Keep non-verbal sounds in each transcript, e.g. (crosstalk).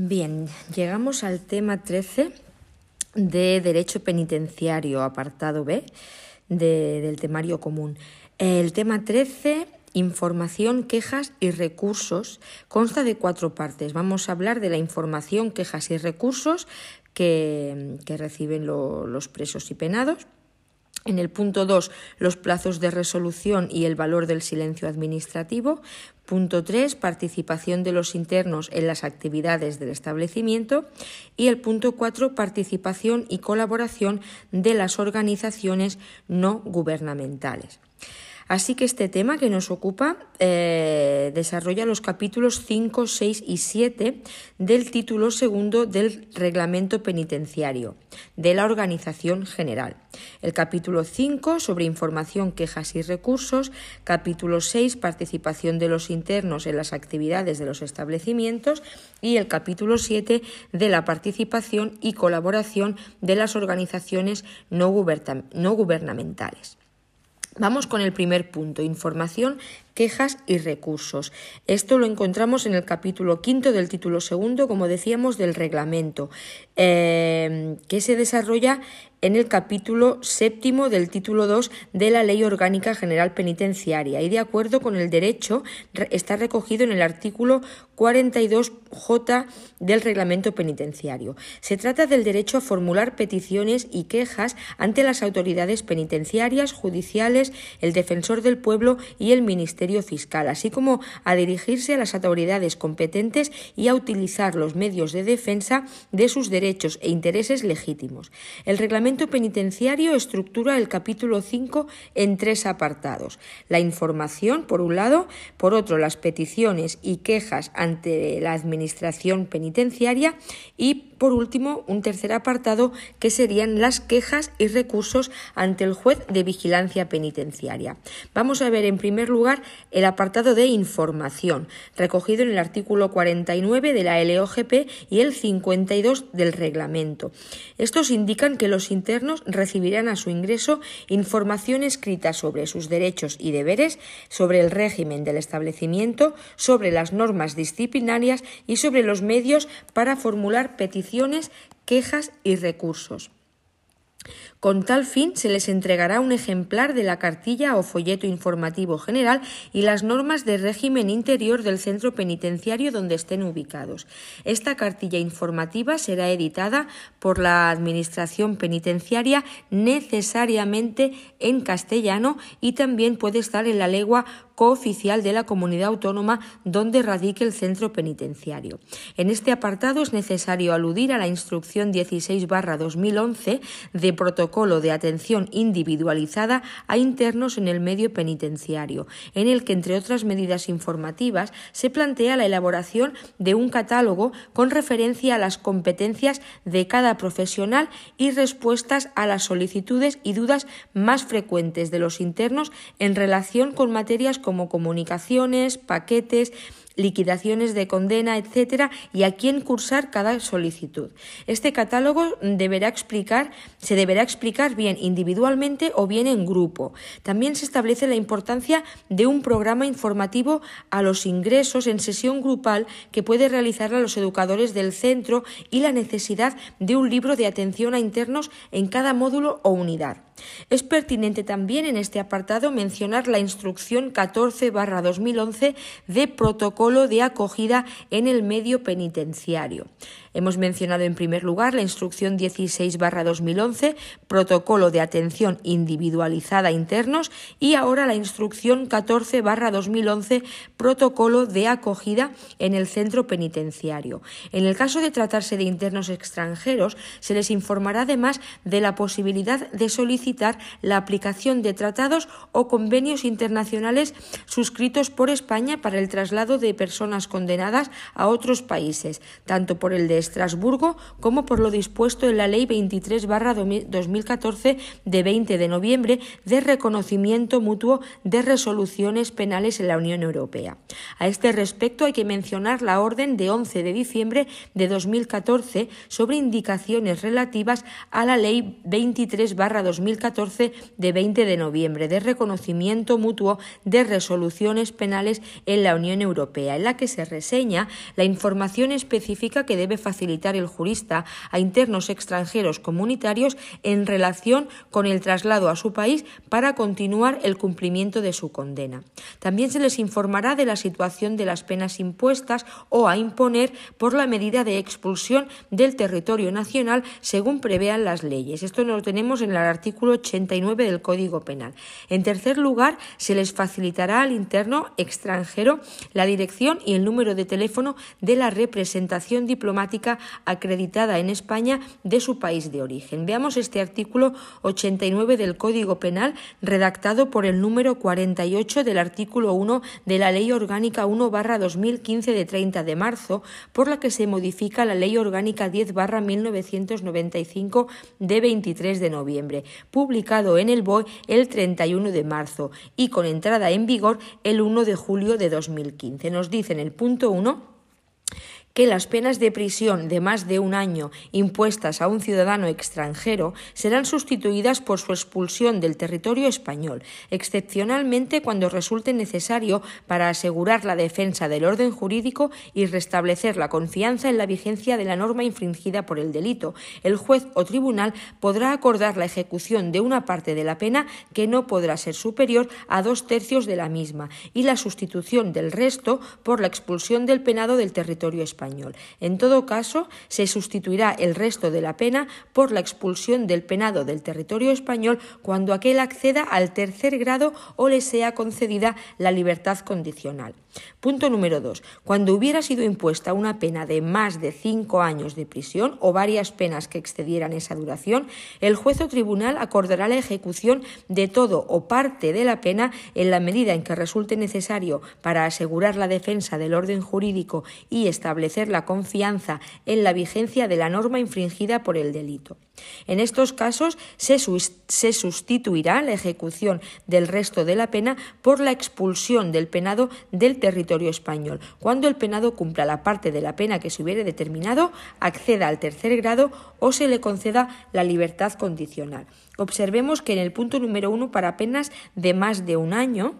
Bien, llegamos al tema 13 de Derecho Penitenciario, apartado B del temario común. El tema 13, información, quejas y recursos, consta de cuatro partes. Vamos a hablar de la información, quejas y recursos que, reciben los presos y penados. En el punto 2, los plazos de resolución y el valor del silencio administrativo. Punto 3, participación de los internos en las actividades del establecimiento. Y el punto 4, participación y colaboración de las organizaciones no gubernamentales. Así que este tema que nos ocupa eh, desarrolla los capítulos 5, 6 y 7 del título segundo del reglamento penitenciario de la Organización General. El capítulo 5 sobre información, quejas y recursos, capítulo 6 participación de los internos en las actividades de los establecimientos y el capítulo 7 de la participación y colaboración de las organizaciones no gubernamentales. Vamos con el primer punto, información quejas y recursos. Esto lo encontramos en el capítulo quinto del título segundo, como decíamos, del reglamento, eh, que se desarrolla en el capítulo séptimo del título 2 de la Ley Orgánica General Penitenciaria y de acuerdo con el derecho está recogido en el artículo 42J del Reglamento Penitenciario. Se trata del derecho a formular peticiones y quejas ante las autoridades penitenciarias, judiciales, el defensor del pueblo y el Ministerio Fiscal, así como a dirigirse a las autoridades competentes y a utilizar los medios de defensa de sus derechos e intereses legítimos. El reglamento penitenciario estructura el capítulo 5 en tres apartados. La información, por un lado, por otro, las peticiones y quejas ante la Administración penitenciaria y por último, un tercer apartado que serían las quejas y recursos ante el juez de vigilancia penitenciaria. Vamos a ver en primer lugar el apartado de información, recogido en el artículo 49 de la LOGP y el 52 del reglamento. Estos indican que los internos recibirán a su ingreso información escrita sobre sus derechos y deberes, sobre el régimen del establecimiento, sobre las normas disciplinarias y sobre los medios para formular peticiones quejas y recursos. Con tal fin, se les entregará un ejemplar de la cartilla o folleto informativo general y las normas de régimen interior del centro penitenciario donde estén ubicados. Esta cartilla informativa será editada por la Administración penitenciaria necesariamente en castellano y también puede estar en la lengua cooficial de la comunidad autónoma donde radique el centro penitenciario. En este apartado es necesario aludir a la instrucción 16-2011 de protocolo de atención individualizada a internos en el medio penitenciario, en el que, entre otras medidas informativas, se plantea la elaboración de un catálogo con referencia a las competencias de cada profesional y respuestas a las solicitudes y dudas más frecuentes de los internos en relación con materias como comunicaciones, paquetes, liquidaciones de condena, etcétera, y a quién cursar cada solicitud. Este catálogo deberá explicar, se deberá explicar bien individualmente o bien en grupo. También se establece la importancia de un programa informativo a los ingresos en sesión grupal que puede realizar a los educadores del centro y la necesidad de un libro de atención a internos en cada módulo o unidad. Es pertinente también en este apartado mencionar la instrucción 14-2011 de protocolo de acogida en el medio penitenciario. Hemos mencionado en primer lugar la instrucción 16-2011, protocolo de atención individualizada a internos, y ahora la instrucción 14-2011, protocolo de acogida en el centro penitenciario. En el caso de tratarse de internos extranjeros, se les informará además de la posibilidad de solicitar la aplicación de tratados o convenios internacionales suscritos por España para el traslado de personas condenadas a otros países, tanto por el de Estrasburgo como por lo dispuesto en la Ley 23-2014 de 20 de noviembre de reconocimiento mutuo de resoluciones penales en la Unión Europea. A este respecto hay que mencionar la orden de 11 de diciembre de 2014 sobre indicaciones relativas a la Ley 23-2014 de 20 de noviembre de reconocimiento mutuo de resoluciones penales en la Unión Europea En la que se reseña la información específica que debe facilitar el jurista a internos extranjeros comunitarios en relación con el traslado a su país para continuar el cumplimiento de su condena. También se les informará de la situación de las penas impuestas o a imponer por la medida de expulsión del territorio nacional según prevean las leyes. Esto lo tenemos en el artículo 89 del Código Penal. En tercer lugar, se les facilitará al interno extranjero la dirección y el número de teléfono de la representación diplomática acreditada en España de su país de origen. Veamos este artículo 89 del Código Penal redactado por el número 48 del artículo 1 de la Ley Orgánica 1 2015 de 30 de marzo, por la que se modifica la Ley Orgánica 10 1995 de 23 de noviembre, publicado en el BOE el 31 de marzo y con entrada en vigor el 1 de julio de 2015. Nos dice en el punto 1 que las penas de prisión de más de un año impuestas a un ciudadano extranjero serán sustituidas por su expulsión del territorio español, excepcionalmente cuando resulte necesario para asegurar la defensa del orden jurídico y restablecer la confianza en la vigencia de la norma infringida por el delito. El juez o tribunal podrá acordar la ejecución de una parte de la pena que no podrá ser superior a dos tercios de la misma y la sustitución del resto por la expulsión del penado del territorio español. En todo caso, se sustituirá el resto de la pena por la expulsión del penado del territorio español cuando aquel acceda al tercer grado o le sea concedida la libertad condicional. Punto número dos. Cuando hubiera sido impuesta una pena de más de cinco años de prisión o varias penas que excedieran esa duración, el juez o tribunal acordará la ejecución de todo o parte de la pena en la medida en que resulte necesario para asegurar la defensa del orden jurídico y establecer la confianza en la vigencia de la norma infringida por el delito. En estos casos se, se, sustituirá la ejecución del resto de la pena por la expulsión del penado del territorio español, cuando el penado cumpla la parte de la pena que se hubiere determinado, acceda al tercer grado o se le conceda la libertad condicional. Observemos que en el punto número uno, para penas de más de un año,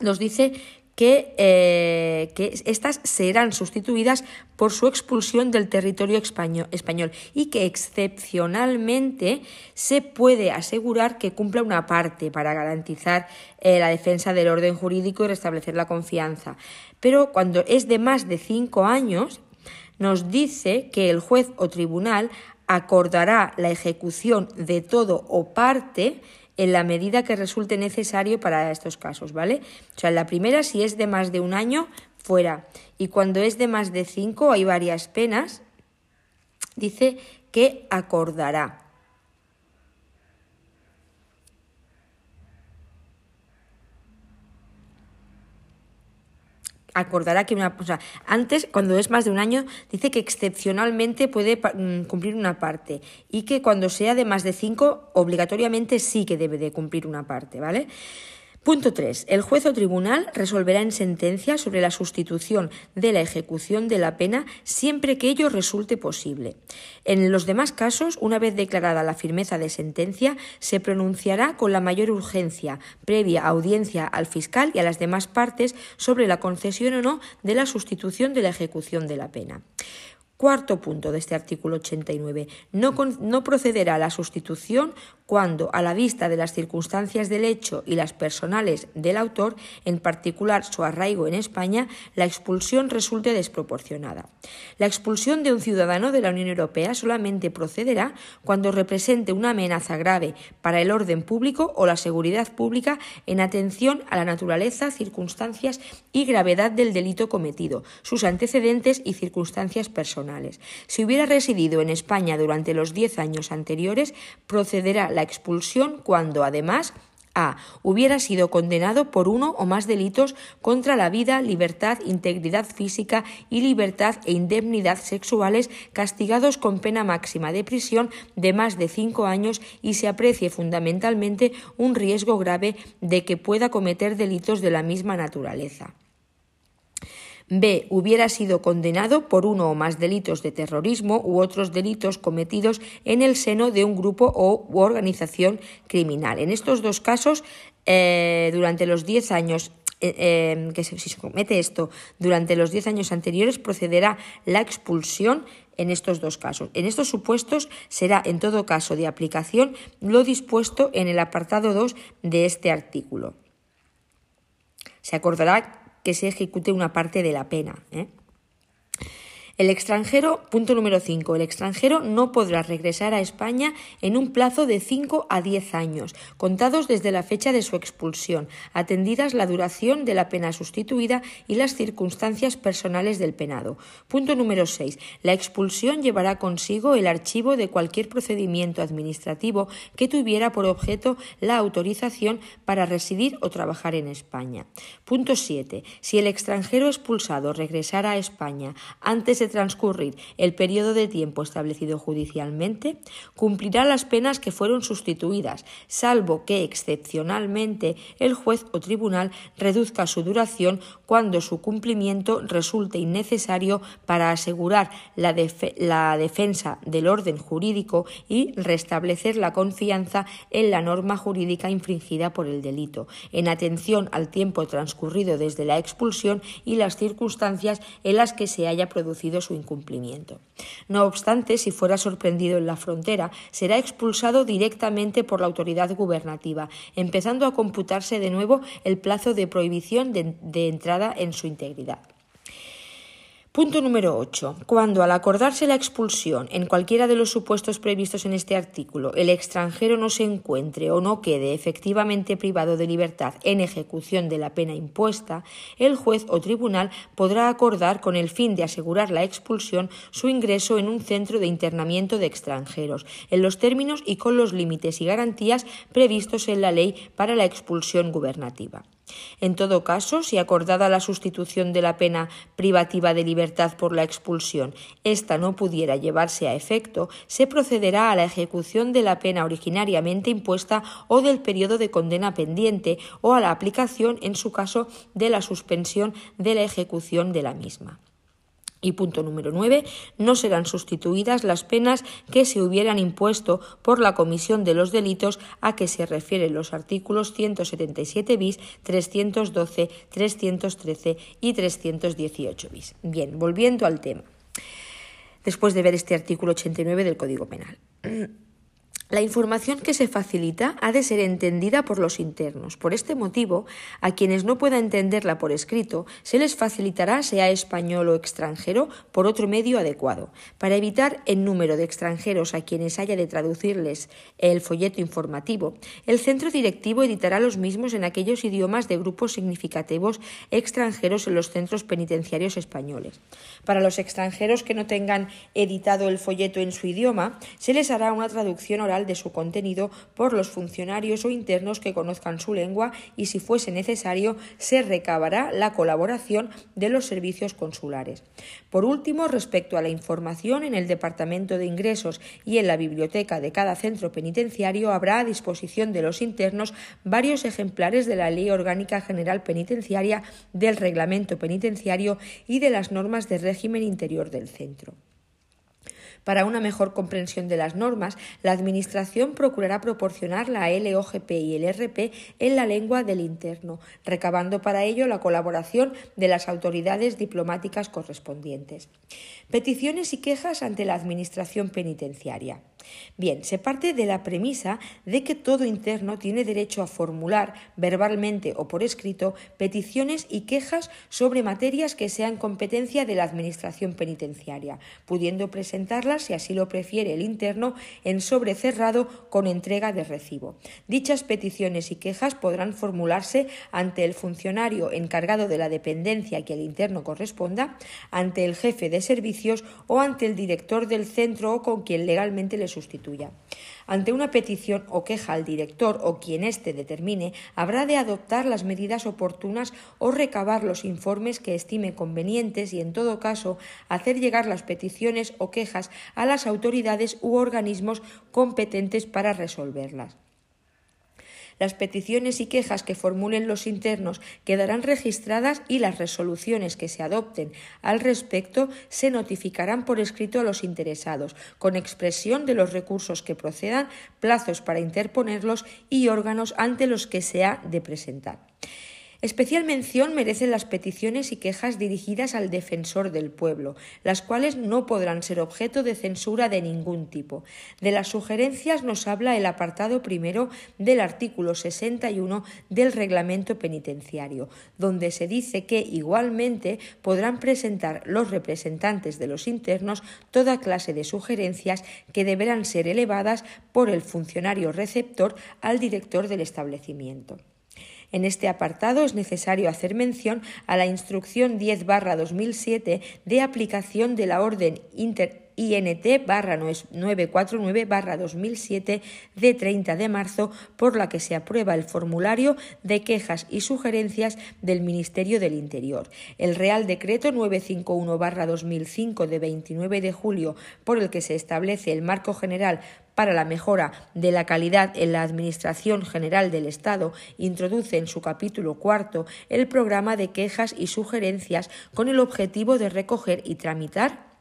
nos dice eh, que, estas serán sustituidas por su expulsión del territorio español, y que excepcionalmente se puede asegurar que cumpla una parte para garantizar eh, la defensa del orden jurídico y restablecer la confianza. Pero cuando es de más de cinco años, nos dice que el juez o tribunal acordará la ejecución de todo o parte en la medida que resulte necesario para estos casos, ¿vale? O sea, la primera, si es de más de un año, fuera. Y cuando es de más de cinco, hay varias penas, dice que acordará. Acordará que una, o antes, cuando es más de un año, dice que excepcionalmente puede mm, cumplir una parte y que cuando sea de más de cinco, obligatoriamente sí que debe de cumplir una parte, ¿vale? Punto 3. El juez o tribunal resolverá en sentencia sobre la sustitución de la ejecución de la pena siempre que ello resulte posible. En los demás casos, una vez declarada la firmeza de sentencia, se pronunciará con la mayor urgencia, previa audiencia al fiscal y a las demás partes sobre la concesión o no de la sustitución de la ejecución de la pena. Cuarto punto de este artículo 89. No, no, procederá la sustitución cuando, a la vista de las circunstancias del hecho y las personales del autor, en particular su arraigo en España, la expulsión resulte desproporcionada. La expulsión de un ciudadano de la Unión Europea solamente procederá cuando represente una amenaza grave para el orden público o la seguridad pública en atención a la naturaleza, circunstancias y gravedad del delito cometido, sus antecedentes y circunstancias personales si hubiera residido en España durante los diez años anteriores, procederá la expulsión cuando, además, a. Hubiera sido condenado por uno o más delitos contra la vida, libertad, integridad física y libertad e indemnidad sexuales castigados con pena máxima de prisión de más de cinco años y se aprecie fundamentalmente un riesgo grave de que pueda cometer delitos de la misma naturaleza. B. Hubiera sido condenado por uno o más delitos de terrorismo u otros delitos cometidos en el seno de un grupo o organización criminal. En estos dos casos, eh, durante los diez años eh, em, que si se comete esto durante los 10 años anteriores, procederá la expulsión en estos dos casos. En estos supuestos será, en todo caso, de aplicación lo dispuesto en el apartado 2 de este artículo. Se acordará que se ejecute una parte de la pena. ¿eh? El extranjero, punto número 5, el extranjero no podrá regresar a España en un plazo de 5 a 10 años, contados desde la fecha de su expulsión, atendidas la duración de la pena sustituida y las circunstancias personales del penado. Punto número 6. La expulsión llevará consigo el archivo de cualquier procedimiento administrativo que tuviera por objeto la autorización para residir o trabajar en España. Punto 7. Si el extranjero expulsado regresara a España antes de transcurrir el periodo de tiempo establecido judicialmente, cumplirá las penas que fueron sustituidas, salvo que excepcionalmente el juez o tribunal reduzca su duración cuando su cumplimiento resulte innecesario para asegurar la, la defensa del orden jurídico y restablecer la confianza en la norma jurídica infringida por el delito, en atención al tiempo transcurrido desde la expulsión y las circunstancias en las que se haya producido su incumplimiento. No obstante, si fuera sorprendido en la frontera, será expulsado directamente por la autoridad gubernativa, empezando a computarse de nuevo el plazo de prohibición de, entrada en su integridad. Punto número 8. Cuando al acordarse la expulsión en cualquiera de los supuestos previstos en este artículo el extranjero no se encuentre o no quede efectivamente privado de libertad en ejecución de la pena impuesta, el juez o tribunal podrá acordar con el fin de asegurar la expulsión su ingreso en un centro de internamiento de extranjeros, en los términos y con los límites y garantías previstos en la ley para la expulsión gubernativa. En todo caso, si acordada la sustitución de la pena privativa de libertad por la expulsión, ésta no pudiera llevarse a efecto, se procederá a la ejecución de la pena originariamente impuesta o del periodo de condena pendiente o a la aplicación, en su caso, de la suspensión de la ejecución de la misma. Y punto número 9. No serán sustituidas las penas que se hubieran impuesto por la comisión de los delitos a que se refieren los artículos 177 bis, 312, 313 y 318 bis. Bien, volviendo al tema. Después de ver este artículo 89 del Código Penal. (clears throat) La información que se facilita ha de ser entendida por los internos. Por este motivo, a quienes no pueda entenderla por escrito, se les facilitará, sea español o extranjero, por otro medio adecuado. Para evitar el número de extranjeros a quienes haya de traducirles el folleto informativo, el centro directivo editará los mismos en aquellos idiomas de grupos significativos extranjeros en los centros penitenciarios españoles. Para los extranjeros que no tengan editado el folleto en su idioma, se les hará una traducción oral de su contenido por los funcionarios o internos que conozcan su lengua y, si fuese necesario, se recabará la colaboración de los servicios consulares. Por último, respecto a la información en el Departamento de Ingresos y en la biblioteca de cada centro penitenciario, habrá a disposición de los internos varios ejemplares de la Ley Orgánica General Penitenciaria, del Reglamento Penitenciario y de las normas de régimen interior del centro. Para una mejor comprensión de las normas, la Administración procurará proporcionar la LOGP y el RP en la lengua del interno, recabando para ello la colaboración de las autoridades diplomáticas correspondientes. Peticiones y quejas ante la Administración penitenciaria. Bien, se parte de la premisa de que todo interno tiene derecho a formular verbalmente o por escrito peticiones y quejas sobre materias que sean competencia de la Administración penitenciaria, pudiendo presentarlas, si así lo prefiere el interno, en sobre cerrado con entrega de recibo. Dichas peticiones y quejas podrán formularse ante el funcionario encargado de la dependencia que el interno corresponda, ante el jefe de servicios o ante el director del centro o con quien legalmente le sustituya. Ante una petición o queja al director o quien éste determine, habrá de adoptar las medidas oportunas o recabar los informes que estime convenientes y, en todo caso, hacer llegar las peticiones o quejas a las autoridades u organismos competentes para resolverlas. Las peticiones y quejas que formulen los internos quedarán registradas y las resoluciones que se adopten al respecto se notificarán por escrito a los interesados, con expresión de los recursos que procedan, plazos para interponerlos y órganos ante los que se ha de presentar. Especial mención merecen las peticiones y quejas dirigidas al defensor del pueblo, las cuales no podrán ser objeto de censura de ningún tipo. De las sugerencias nos habla el apartado primero del artículo 61 del reglamento penitenciario, donde se dice que igualmente podrán presentar los representantes de los internos toda clase de sugerencias que deberán ser elevadas por el funcionario receptor al director del establecimiento. En este apartado es necesario hacer mención a la Instrucción 10-2007 de aplicación de la Orden Inter INT 949 2007 de 30 de marzo por la que se aprueba el formulario de quejas y sugerencias del Ministerio del Interior. El Real Decreto 951 2005 de 29 de julio por el que se establece el marco general para la mejora de la calidad en la Administración General del Estado introduce en su capítulo cuarto el programa de quejas y sugerencias con el objetivo de recoger y tramitar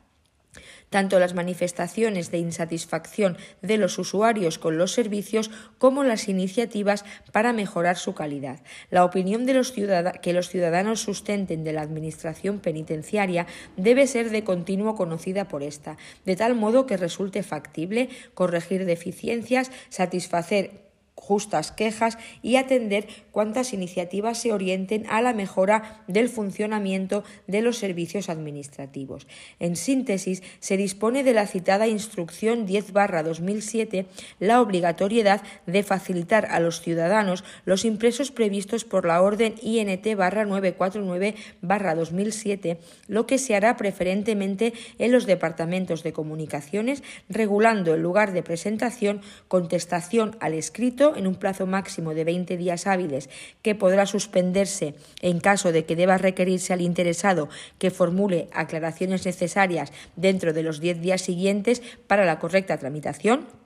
tanto las manifestaciones de insatisfacción de los usuarios con los servicios como las iniciativas para mejorar su calidad. La opinión de los que los ciudadanos sustenten de la Administración penitenciaria debe ser de continuo conocida por esta, de tal modo que resulte factible corregir deficiencias, satisfacer justas quejas y atender cuantas iniciativas se orienten a la mejora del funcionamiento de los servicios administrativos. En síntesis, se dispone de la citada Instrucción 10-2007 la obligatoriedad de facilitar a los ciudadanos los impresos previstos por la Orden INT 949-2007, lo que se hará preferentemente en los departamentos de comunicaciones, regulando el lugar de presentación, contestación al escrito en un plazo máximo de 20 días hábiles que podrá suspenderse en caso de que deba requerirse al interesado que formule aclaraciones necesarias dentro de los 10 días siguientes para la correcta tramitación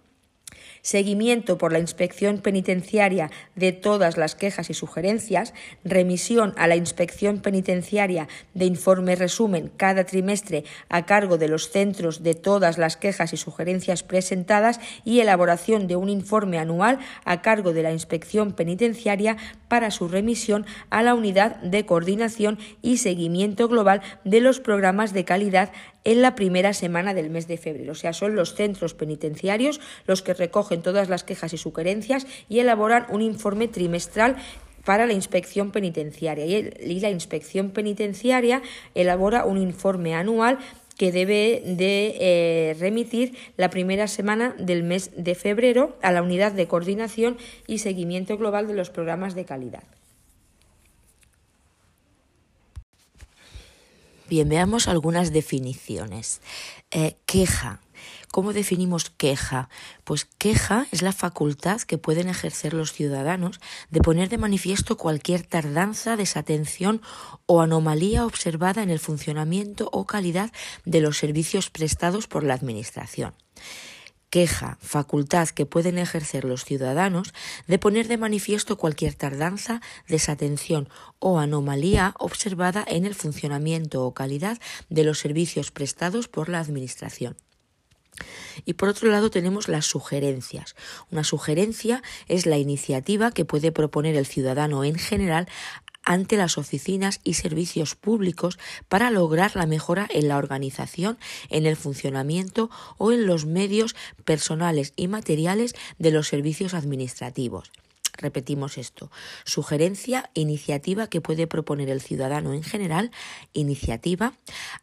seguimiento por la inspección penitenciaria de todas las quejas y sugerencias, remisión a la inspección penitenciaria de informe resumen cada trimestre a cargo de los centros de todas las quejas y sugerencias presentadas y elaboración de un informe anual a cargo de la inspección penitenciaria para su remisión a la unidad de coordinación y seguimiento global de los programas de calidad en la primera semana del mes de febrero. O sea, son los centros penitenciarios los que recogen todas las quejas y sugerencias y elaboran un informe trimestral para la inspección penitenciaria. Y la inspección penitenciaria elabora un informe anual que debe de eh, remitir la primera semana del mes de febrero a la unidad de coordinación y seguimiento global de los programas de calidad. Bien, veamos algunas definiciones. Eh, queja. ¿Cómo definimos queja? Pues queja es la facultad que pueden ejercer los ciudadanos de poner de manifiesto cualquier tardanza, desatención o anomalía observada en el funcionamiento o calidad de los servicios prestados por la Administración queja, facultad que pueden ejercer los ciudadanos de poner de manifiesto cualquier tardanza, desatención o anomalía observada en el funcionamiento o calidad de los servicios prestados por la Administración. Y por otro lado tenemos las sugerencias. Una sugerencia es la iniciativa que puede proponer el ciudadano en general ante las oficinas y servicios públicos para lograr la mejora en la organización, en el funcionamiento o en los medios personales y materiales de los servicios administrativos. Repetimos esto. Sugerencia, iniciativa que puede proponer el ciudadano en general, iniciativa,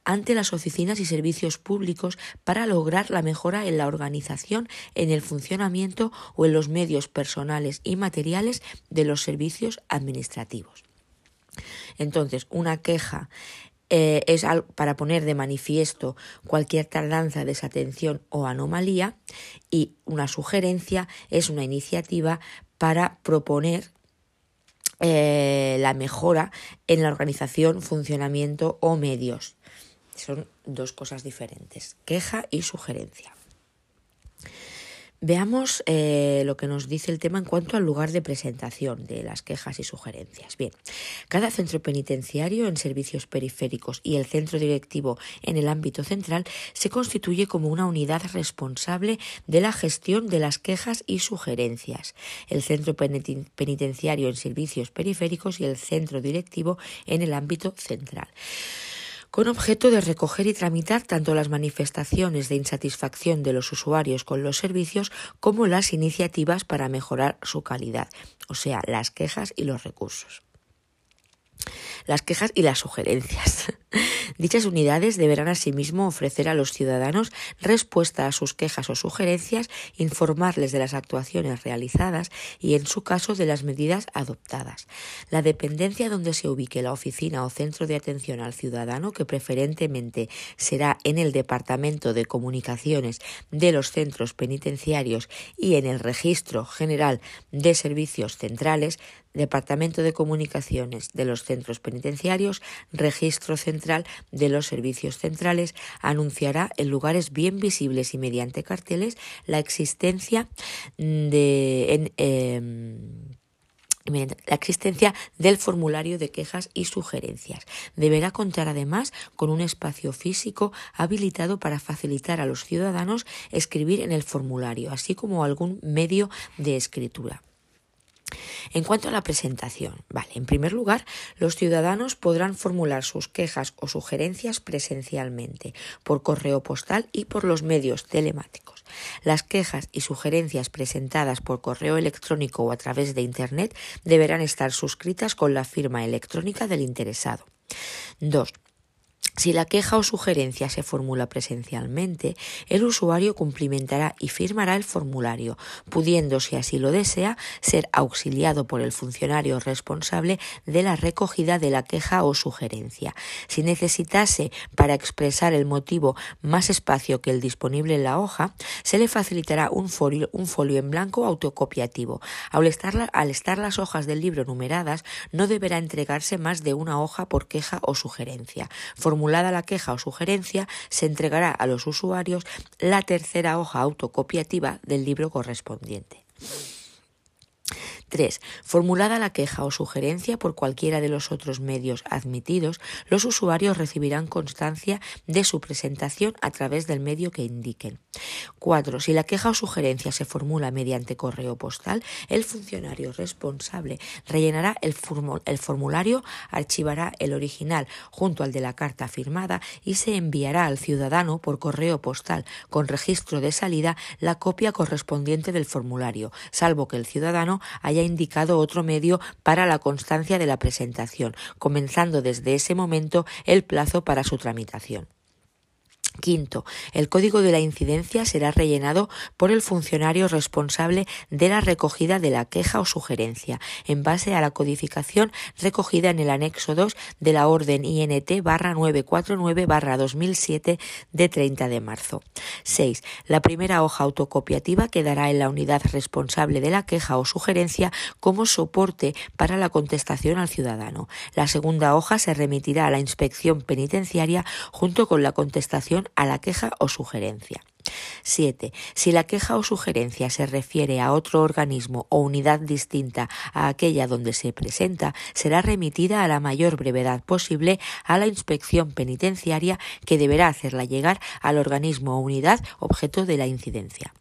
ante las oficinas y servicios públicos para lograr la mejora en la organización, en el funcionamiento o en los medios personales y materiales de los servicios administrativos. Entonces, una queja eh, es para poner de manifiesto cualquier tardanza, desatención o anomalía y una sugerencia es una iniciativa para proponer eh, la mejora en la organización, funcionamiento o medios. Son dos cosas diferentes, queja y sugerencia. Veamos eh, lo que nos dice el tema en cuanto al lugar de presentación de las quejas y sugerencias. Bien, cada centro penitenciario en servicios periféricos y el centro directivo en el ámbito central se constituye como una unidad responsable de la gestión de las quejas y sugerencias. El centro penitenciario en servicios periféricos y el centro directivo en el ámbito central con objeto de recoger y tramitar tanto las manifestaciones de insatisfacción de los usuarios con los servicios como las iniciativas para mejorar su calidad, o sea, las quejas y los recursos las quejas y las sugerencias. (laughs) Dichas unidades deberán asimismo ofrecer a los ciudadanos respuesta a sus quejas o sugerencias, informarles de las actuaciones realizadas y, en su caso, de las medidas adoptadas. La dependencia donde se ubique la oficina o centro de atención al ciudadano, que preferentemente será en el Departamento de Comunicaciones de los centros penitenciarios y en el Registro General de Servicios Centrales, Departamento de Comunicaciones de los Centros Penitenciarios, Registro Central de los Servicios Centrales, anunciará en lugares bien visibles y mediante carteles la existencia de. Em, la existencia del formulario de quejas y sugerencias. Deberá contar además con un espacio físico habilitado para facilitar a los ciudadanos escribir en el formulario, así como algún medio de escritura. En cuanto a la presentación, vale, en primer lugar, los ciudadanos podrán formular sus quejas o sugerencias presencialmente, por correo postal y por los medios telemáticos. Las quejas y sugerencias presentadas por correo electrónico o a través de Internet deberán estar suscritas con la firma electrónica del interesado. 2. Si la queja o sugerencia se formula presencialmente, el usuario cumplimentará y firmará el formulario, pudiendo, si así lo desea, ser auxiliado por el funcionario responsable de la recogida de la queja o sugerencia. Si necesitase para expresar el motivo más espacio que el disponible en la hoja, se le facilitará un folio, en blanco autocopiativo. Al estar las hojas del libro numeradas, no deberá entregarse más de una hoja por queja o sugerencia formulada la queja o sugerencia, se entregará a los usuarios la tercera hoja autocopiativa del libro correspondiente. 3. Formulada la queja o sugerencia por cualquiera de los otros medios admitidos, los usuarios recibirán constancia de su presentación a través del medio que indiquen. 4. Si la queja o sugerencia se formula mediante correo postal, el funcionario responsable rellenará el, formulario, archivará el original junto al de la carta firmada y se enviará al ciudadano por correo postal con registro de salida la copia correspondiente del formulario, salvo que el ciudadano haya indicado otro medio para la constancia de la presentación, comenzando desde ese momento el plazo para su tramitación. Quinto, el código de la incidencia será rellenado por el funcionario responsable de la recogida de la queja o sugerencia, en base a la codificación recogida en el anexo 2 de la orden INT 949 2007 de 30 de marzo. 6. La primera hoja autocopiativa quedará en la unidad responsable de la queja o sugerencia como soporte para la contestación al ciudadano. La segunda hoja se remitirá a la inspección penitenciaria junto con la contestación a la queja o sugerencia. 7. Si la queja o sugerencia se refiere a otro organismo o unidad distinta a aquella donde se presenta, será remitida a la mayor brevedad posible a la inspección penitenciaria que deberá hacerla llegar al organismo o unidad objeto de la incidencia.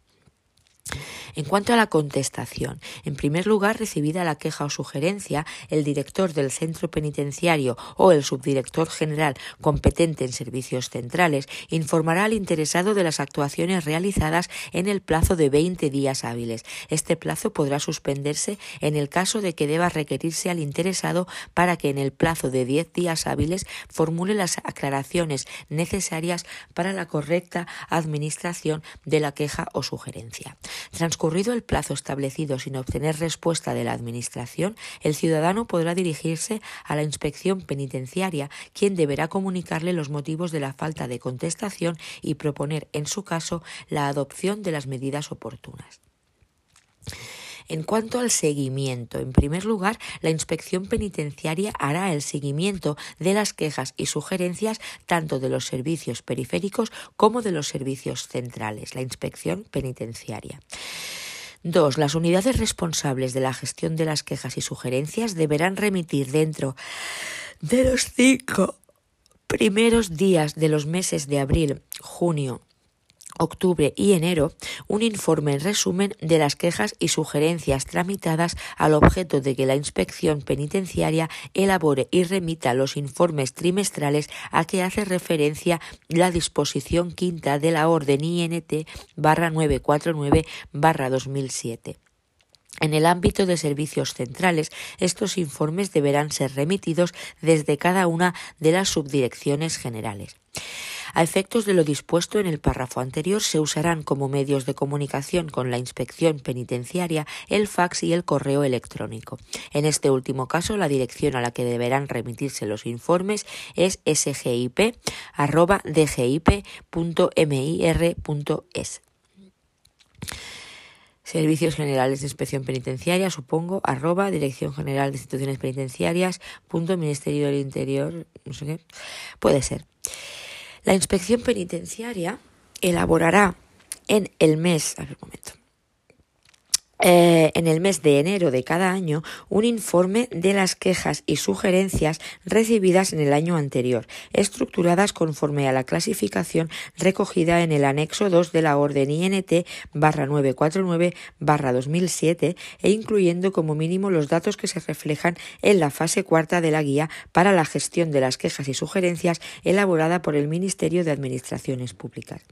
En cuanto a la contestación, en primer lugar, recibida la queja o sugerencia, el director del centro penitenciario o el subdirector general competente en servicios centrales informará al interesado de las actuaciones realizadas en el plazo de 20 días hábiles. Este plazo podrá suspenderse en el caso de que deba requerirse al interesado para que en el plazo de 10 días hábiles formule las aclaraciones necesarias para la correcta administración de la queja o sugerencia. Transcurrido el plazo establecido sin obtener respuesta de la Administración, el ciudadano podrá dirigirse a la inspección penitenciaria, quien deberá comunicarle los motivos de la falta de contestación y proponer, en su caso, la adopción de las medidas oportunas. En cuanto al seguimiento, en primer lugar, la inspección penitenciaria hará el seguimiento de las quejas y sugerencias tanto de los servicios periféricos como de los servicios centrales, la inspección penitenciaria. Dos, las unidades responsables de la gestión de las quejas y sugerencias deberán remitir dentro de los cinco primeros días de los meses de abril, junio, octubre y enero un informe en resumen de las quejas y sugerencias tramitadas al objeto de que la inspección penitenciaria elabore y remita los informes trimestrales a que hace referencia la disposición quinta de la orden INT barra 949 barra 2007. En el ámbito de servicios centrales, estos informes deberán ser remitidos desde cada una de las subdirecciones generales. A efectos de lo dispuesto en el párrafo anterior, se usarán como medios de comunicación con la inspección penitenciaria el fax y el correo electrónico. En este último caso, la dirección a la que deberán remitirse los informes es sgip.dgip.mir.es. Servicios Generales de Inspección Penitenciaria, supongo, arroba, Dirección General de Instituciones Penitenciarias, punto, Ministerio del Interior, no sé qué. Puede ser. La inspección penitenciaria elaborará en el mes, a ver un momento, eh, en el mes de enero de cada año un informe de las quejas y sugerencias recibidas en el año anterior, estructuradas conforme a la clasificación recogida en el anexo 2 de la orden INT barra 949 barra 2007 e incluyendo como mínimo los datos que se reflejan en la fase cuarta de la guía para la gestión de las quejas y sugerencias elaborada por el Ministerio de Administraciones Públicas.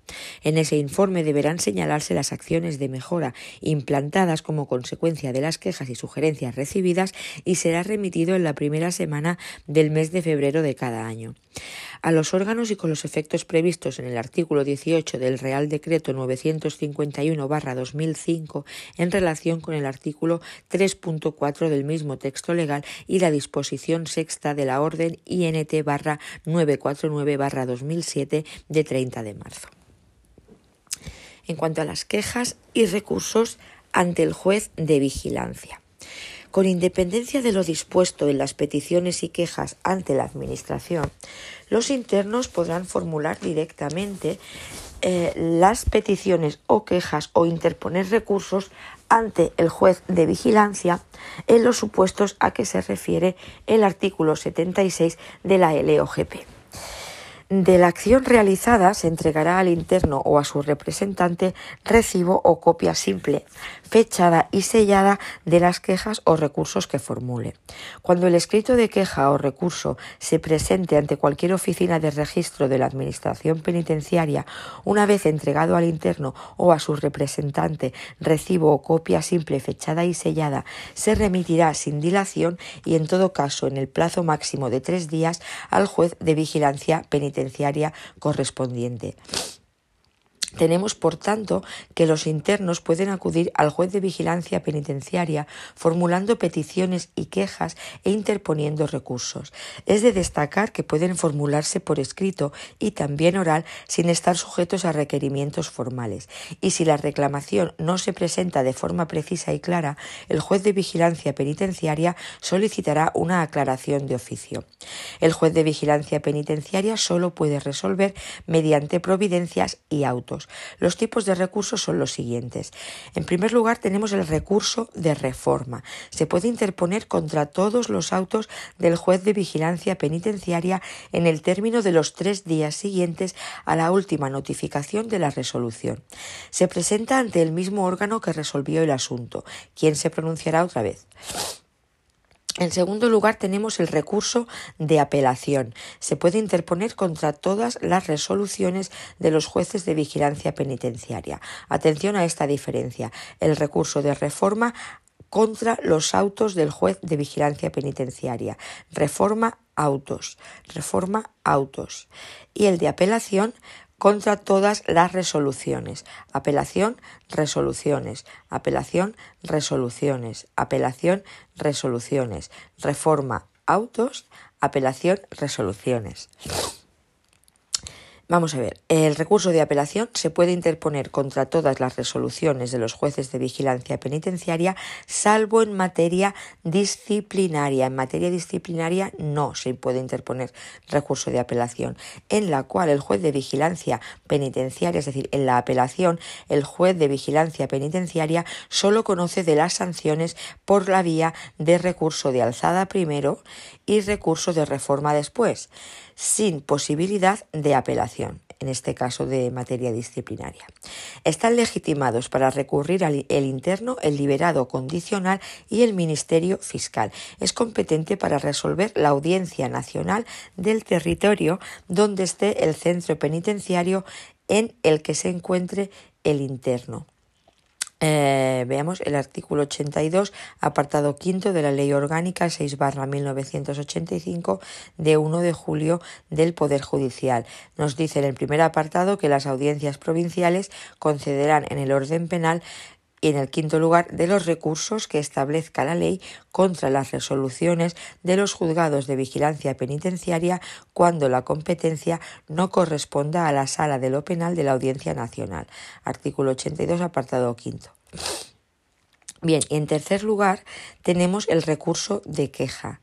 En ese informe deberán señalarse las acciones de mejora implantadas como consecuencia de las quejas y sugerencias recibidas y será remitido en la primera semana del mes de febrero de cada año. A los órganos y con los efectos previstos en el artículo 18 del Real Decreto 951-2005 en relación con el artículo 3.4 del mismo texto legal y la disposición sexta de la Orden INT 949 2007 de 30 de marzo. En cuanto a las quejas y recursos ante el juez de vigilancia. Con independencia de lo dispuesto en las peticiones y quejas ante la Administración, los internos podrán formular directamente eh, las peticiones o quejas o interponer recursos ante el juez de vigilancia en los supuestos a que se refiere el artículo 76 de la LOGP. De la acción realizada se entregará al interno o a su representante recibo o copia simple, fechada y sellada de las quejas o recursos que formule. Cuando el escrito de queja o recurso se presente ante cualquier oficina de registro de la Administración Penitenciaria, una vez entregado al interno o a su representante recibo o copia simple, fechada y sellada, se remitirá sin dilación y en todo caso en el plazo máximo de tres días al juez de vigilancia penitenciaria correspondiente. Tenemos, por tanto, que los internos pueden acudir al juez de vigilancia penitenciaria formulando peticiones y quejas e interponiendo recursos. Es de destacar que pueden formularse por escrito y también oral sin estar sujetos a requerimientos formales. Y si la reclamación no se presenta de forma precisa y clara, el juez de vigilancia penitenciaria solicitará una aclaración de oficio. El juez de vigilancia penitenciaria solo puede resolver mediante providencias y autos. Los tipos de recursos son los siguientes. En primer lugar, tenemos el recurso de reforma. Se puede interponer contra todos los autos del juez de vigilancia penitenciaria en el término de los tres días siguientes a la última notificación de la resolución. Se presenta ante el mismo órgano que resolvió el asunto, quien se pronunciará otra vez. En segundo lugar, tenemos el recurso de apelación. Se puede interponer contra todas las resoluciones de los jueces de vigilancia penitenciaria. Atención a esta diferencia. El recurso de reforma contra los autos del juez de vigilancia penitenciaria. Reforma autos. Reforma autos. Y el de apelación contra todas las resoluciones. Apelación, resoluciones. Apelación, resoluciones. Apelación, resoluciones. Reforma, autos. Apelación, resoluciones. Vamos a ver, el recurso de apelación se puede interponer contra todas las resoluciones de los jueces de vigilancia penitenciaria, salvo en materia disciplinaria. En materia disciplinaria no se puede interponer recurso de apelación, en la cual el juez de vigilancia penitenciaria, es decir, en la apelación, el juez de vigilancia penitenciaria solo conoce de las sanciones por la vía de recurso de alzada primero y recurso de reforma después sin posibilidad de apelación, en este caso de materia disciplinaria. Están legitimados para recurrir al interno, el liberado condicional y el Ministerio Fiscal. Es competente para resolver la Audiencia Nacional del territorio donde esté el centro penitenciario en el que se encuentre el interno. Eh, veamos el artículo 82, apartado quinto de la Ley Orgánica 6 barra 1985 de 1 de julio del Poder Judicial. Nos dice en el primer apartado que las audiencias provinciales concederán en el orden penal y en el quinto lugar de los recursos que establezca la ley contra las resoluciones de los juzgados de vigilancia penitenciaria cuando la competencia no corresponda a la sala de lo penal de la Audiencia Nacional. Artículo 82, apartado quinto. Bien, y en tercer lugar tenemos el recurso de queja,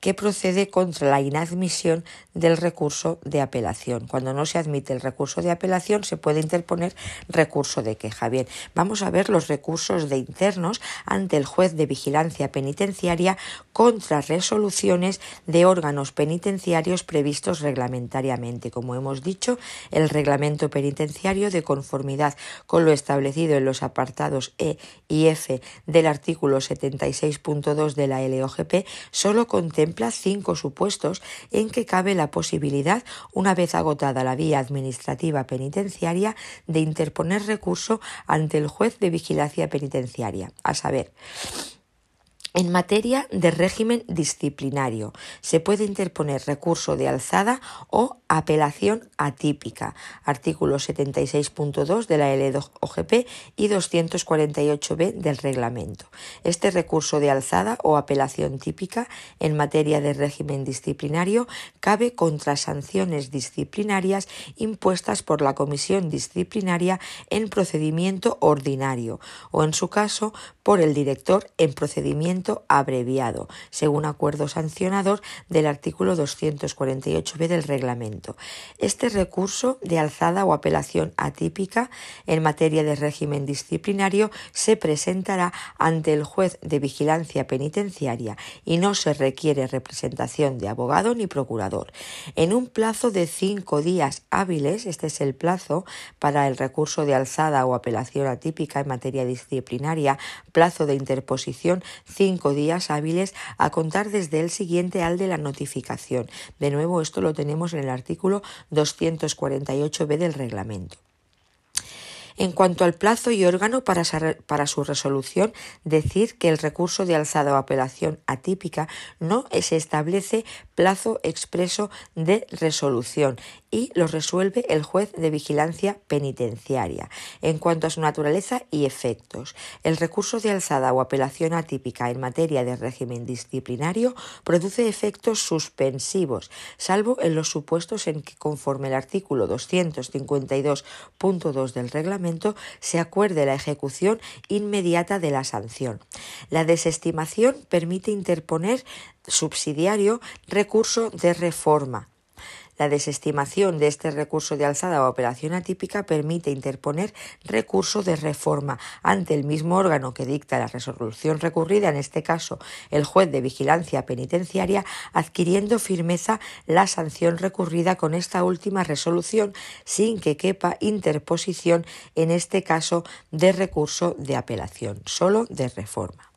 que procede contra la inadmisión del recurso de apelación. Cuando no se admite el recurso de apelación, se puede interponer recurso de queja. Bien, vamos a ver los recursos de internos ante el juez de vigilancia penitenciaria contra resoluciones de órganos penitenciarios previstos reglamentariamente. Como hemos dicho, el reglamento penitenciario de conformidad con lo establecido en los apartados E y F del artículo 76.2 de la LOGP solo contempla cinco supuestos en que cabe la posibilidad, una vez agotada la vía administrativa penitenciaria, de interponer recurso ante el juez de vigilancia penitenciaria, a saber, en materia de régimen disciplinario, se puede interponer recurso de alzada o apelación atípica, artículo 76.2 de la LOGP y 248b del reglamento. Este recurso de alzada o apelación típica en materia de régimen disciplinario cabe contra sanciones disciplinarias impuestas por la comisión disciplinaria en procedimiento ordinario o, en su caso, por el director en procedimiento abreviado, según acuerdo sancionador del artículo 248b del reglamento. Este recurso de alzada o apelación atípica en materia de régimen disciplinario se presentará ante el juez de vigilancia penitenciaria y no se requiere representación de abogado ni procurador. En un plazo de cinco días hábiles, este es el plazo para el recurso de alzada o apelación atípica en materia disciplinaria, plazo de interposición cinco días hábiles a contar desde el siguiente al de la notificación. De nuevo, esto lo tenemos en el artículo 248b del reglamento. En cuanto al plazo y órgano para, su resolución, decir que el recurso de alzada o apelación atípica no se establece plazo expreso de resolución y lo resuelve el juez de vigilancia penitenciaria. En cuanto a su naturaleza y efectos, el recurso de alzada o apelación atípica en materia de régimen disciplinario produce efectos suspensivos, salvo en los supuestos en que, conforme el artículo 252.2 del reglamento, se acuerde la ejecución inmediata de la sanción. La desestimación permite interponer subsidiario recurso de reforma la desestimación de este recurso de alzada o operación atípica permite interponer recurso de reforma ante el mismo órgano que dicta la resolución recurrida, en este caso el juez de vigilancia penitenciaria, adquiriendo firmeza la sanción recurrida con esta última resolución sin que quepa interposición, en este caso de recurso de apelación, solo de reforma.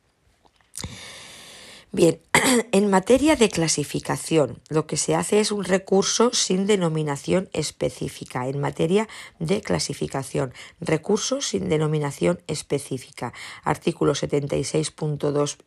Bien, (clears throat) en materia de clasificación, lo que se hace es un recurso sin denominación específica. En materia de clasificación, recurso sin denominación específica. Artículo 76.2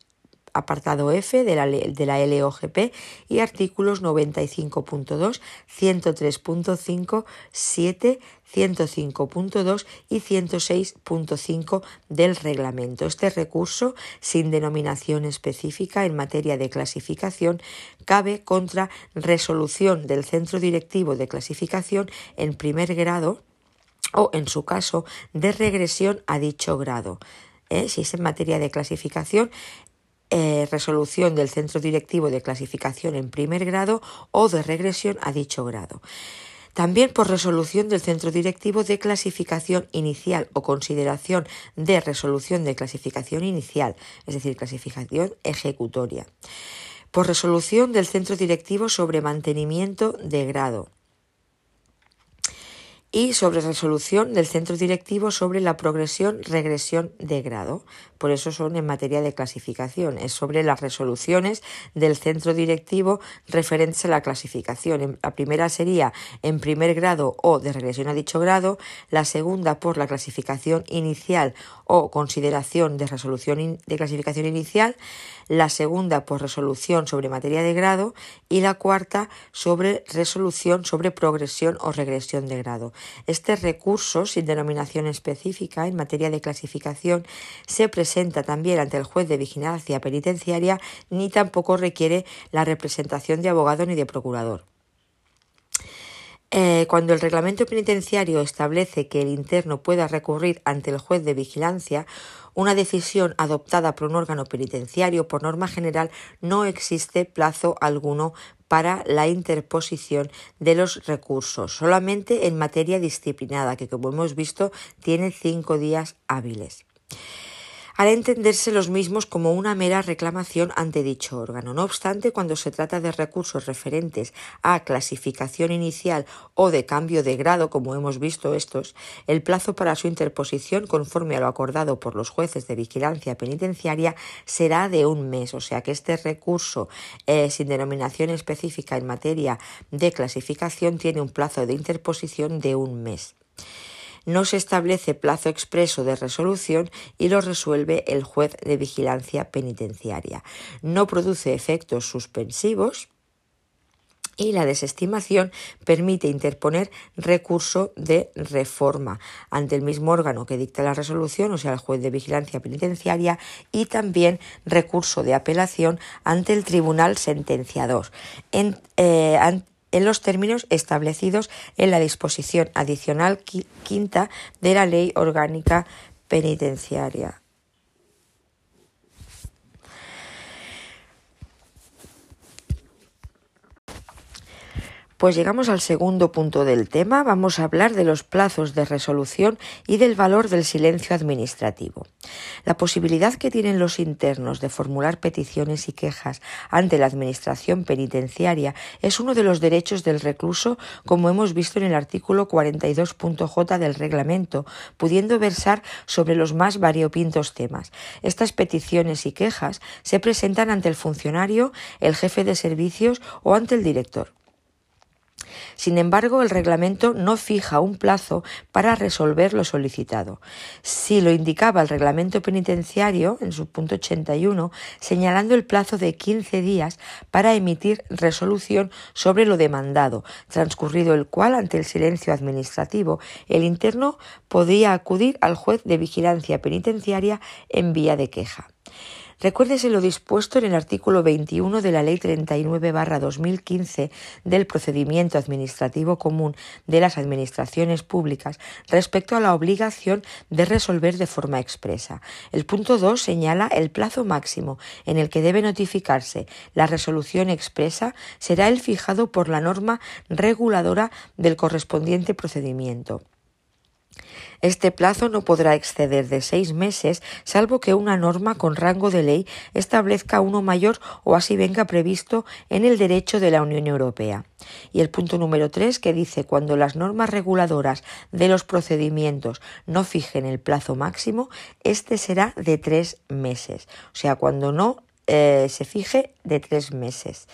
apartado F de la, de la LOGP y artículos 95.2, 103.5, 7, 105.2 y 106.5 del reglamento. Este recurso, sin denominación específica en materia de clasificación, cabe contra resolución del centro directivo de clasificación en primer grado o, en su caso, de regresión a dicho grado. ¿Eh? Si es en materia de clasificación, eh, resolución del centro directivo de clasificación en primer grado o de regresión a dicho grado. También por resolución del centro directivo de clasificación inicial o consideración de resolución de clasificación inicial, es decir, clasificación ejecutoria. Por resolución del centro directivo sobre mantenimiento de grado y sobre resolución del centro directivo sobre la progresión regresión de grado. Por eso son en materia de clasificación, es sobre las resoluciones del centro directivo referentes a la clasificación. La primera sería en primer grado o de regresión a dicho grado, la segunda por la clasificación inicial o consideración de resolución de clasificación inicial, la segunda por resolución sobre materia de grado y la cuarta sobre resolución sobre progresión o regresión de grado. Este recurso, sin denominación específica en materia de clasificación, se presenta también ante el juez de vigilancia penitenciaria ni tampoco requiere la representación de abogado ni de procurador. Eh, cuando el reglamento penitenciario establece que el interno pueda recurrir ante el juez de vigilancia, una decisión adoptada por un órgano penitenciario, por norma general, no existe plazo alguno para la interposición de los recursos, solamente en materia disciplinada, que como hemos visto tiene cinco días hábiles al entenderse los mismos como una mera reclamación ante dicho órgano. No obstante, cuando se trata de recursos referentes a clasificación inicial o de cambio de grado, como hemos visto estos, el plazo para su interposición, conforme a lo acordado por los jueces de vigilancia penitenciaria, será de un mes. O sea que este recurso eh, sin denominación específica en materia de clasificación tiene un plazo de interposición de un mes no se establece plazo expreso de resolución y lo resuelve el juez de vigilancia penitenciaria. No produce efectos suspensivos y la desestimación permite interponer recurso de reforma ante el mismo órgano que dicta la resolución, o sea, el juez de vigilancia penitenciaria, y también recurso de apelación ante el tribunal sentenciador. En, eh, en los términos establecidos en la disposición adicional quinta de la Ley Orgánica Penitenciaria. Pues llegamos al segundo punto del tema. Vamos a hablar de los plazos de resolución y del valor del silencio administrativo. La posibilidad que tienen los internos de formular peticiones y quejas ante la Administración penitenciaria es uno de los derechos del recluso, como hemos visto en el artículo 42.j del reglamento, pudiendo versar sobre los más variopintos temas. Estas peticiones y quejas se presentan ante el funcionario, el jefe de servicios o ante el director. Sin embargo, el reglamento no fija un plazo para resolver lo solicitado. Si lo indicaba el reglamento penitenciario en su punto 81, señalando el plazo de 15 días para emitir resolución sobre lo demandado, transcurrido el cual, ante el silencio administrativo, el interno podía acudir al juez de vigilancia penitenciaria en vía de queja. Recuérdese lo dispuesto en el artículo 21 de la Ley 39-2015 del Procedimiento Administrativo Común de las Administraciones Públicas respecto a la obligación de resolver de forma expresa. El punto 2 señala el plazo máximo en el que debe notificarse la resolución expresa será el fijado por la norma reguladora del correspondiente procedimiento. Este plazo no podrá exceder de seis meses, salvo que una norma con rango de ley establezca uno mayor o así venga previsto en el derecho de la Unión Europea. Y el punto número tres que dice cuando las normas reguladoras de los procedimientos no fijen el plazo máximo, este será de tres meses. O sea, cuando no eh, se fije de tres meses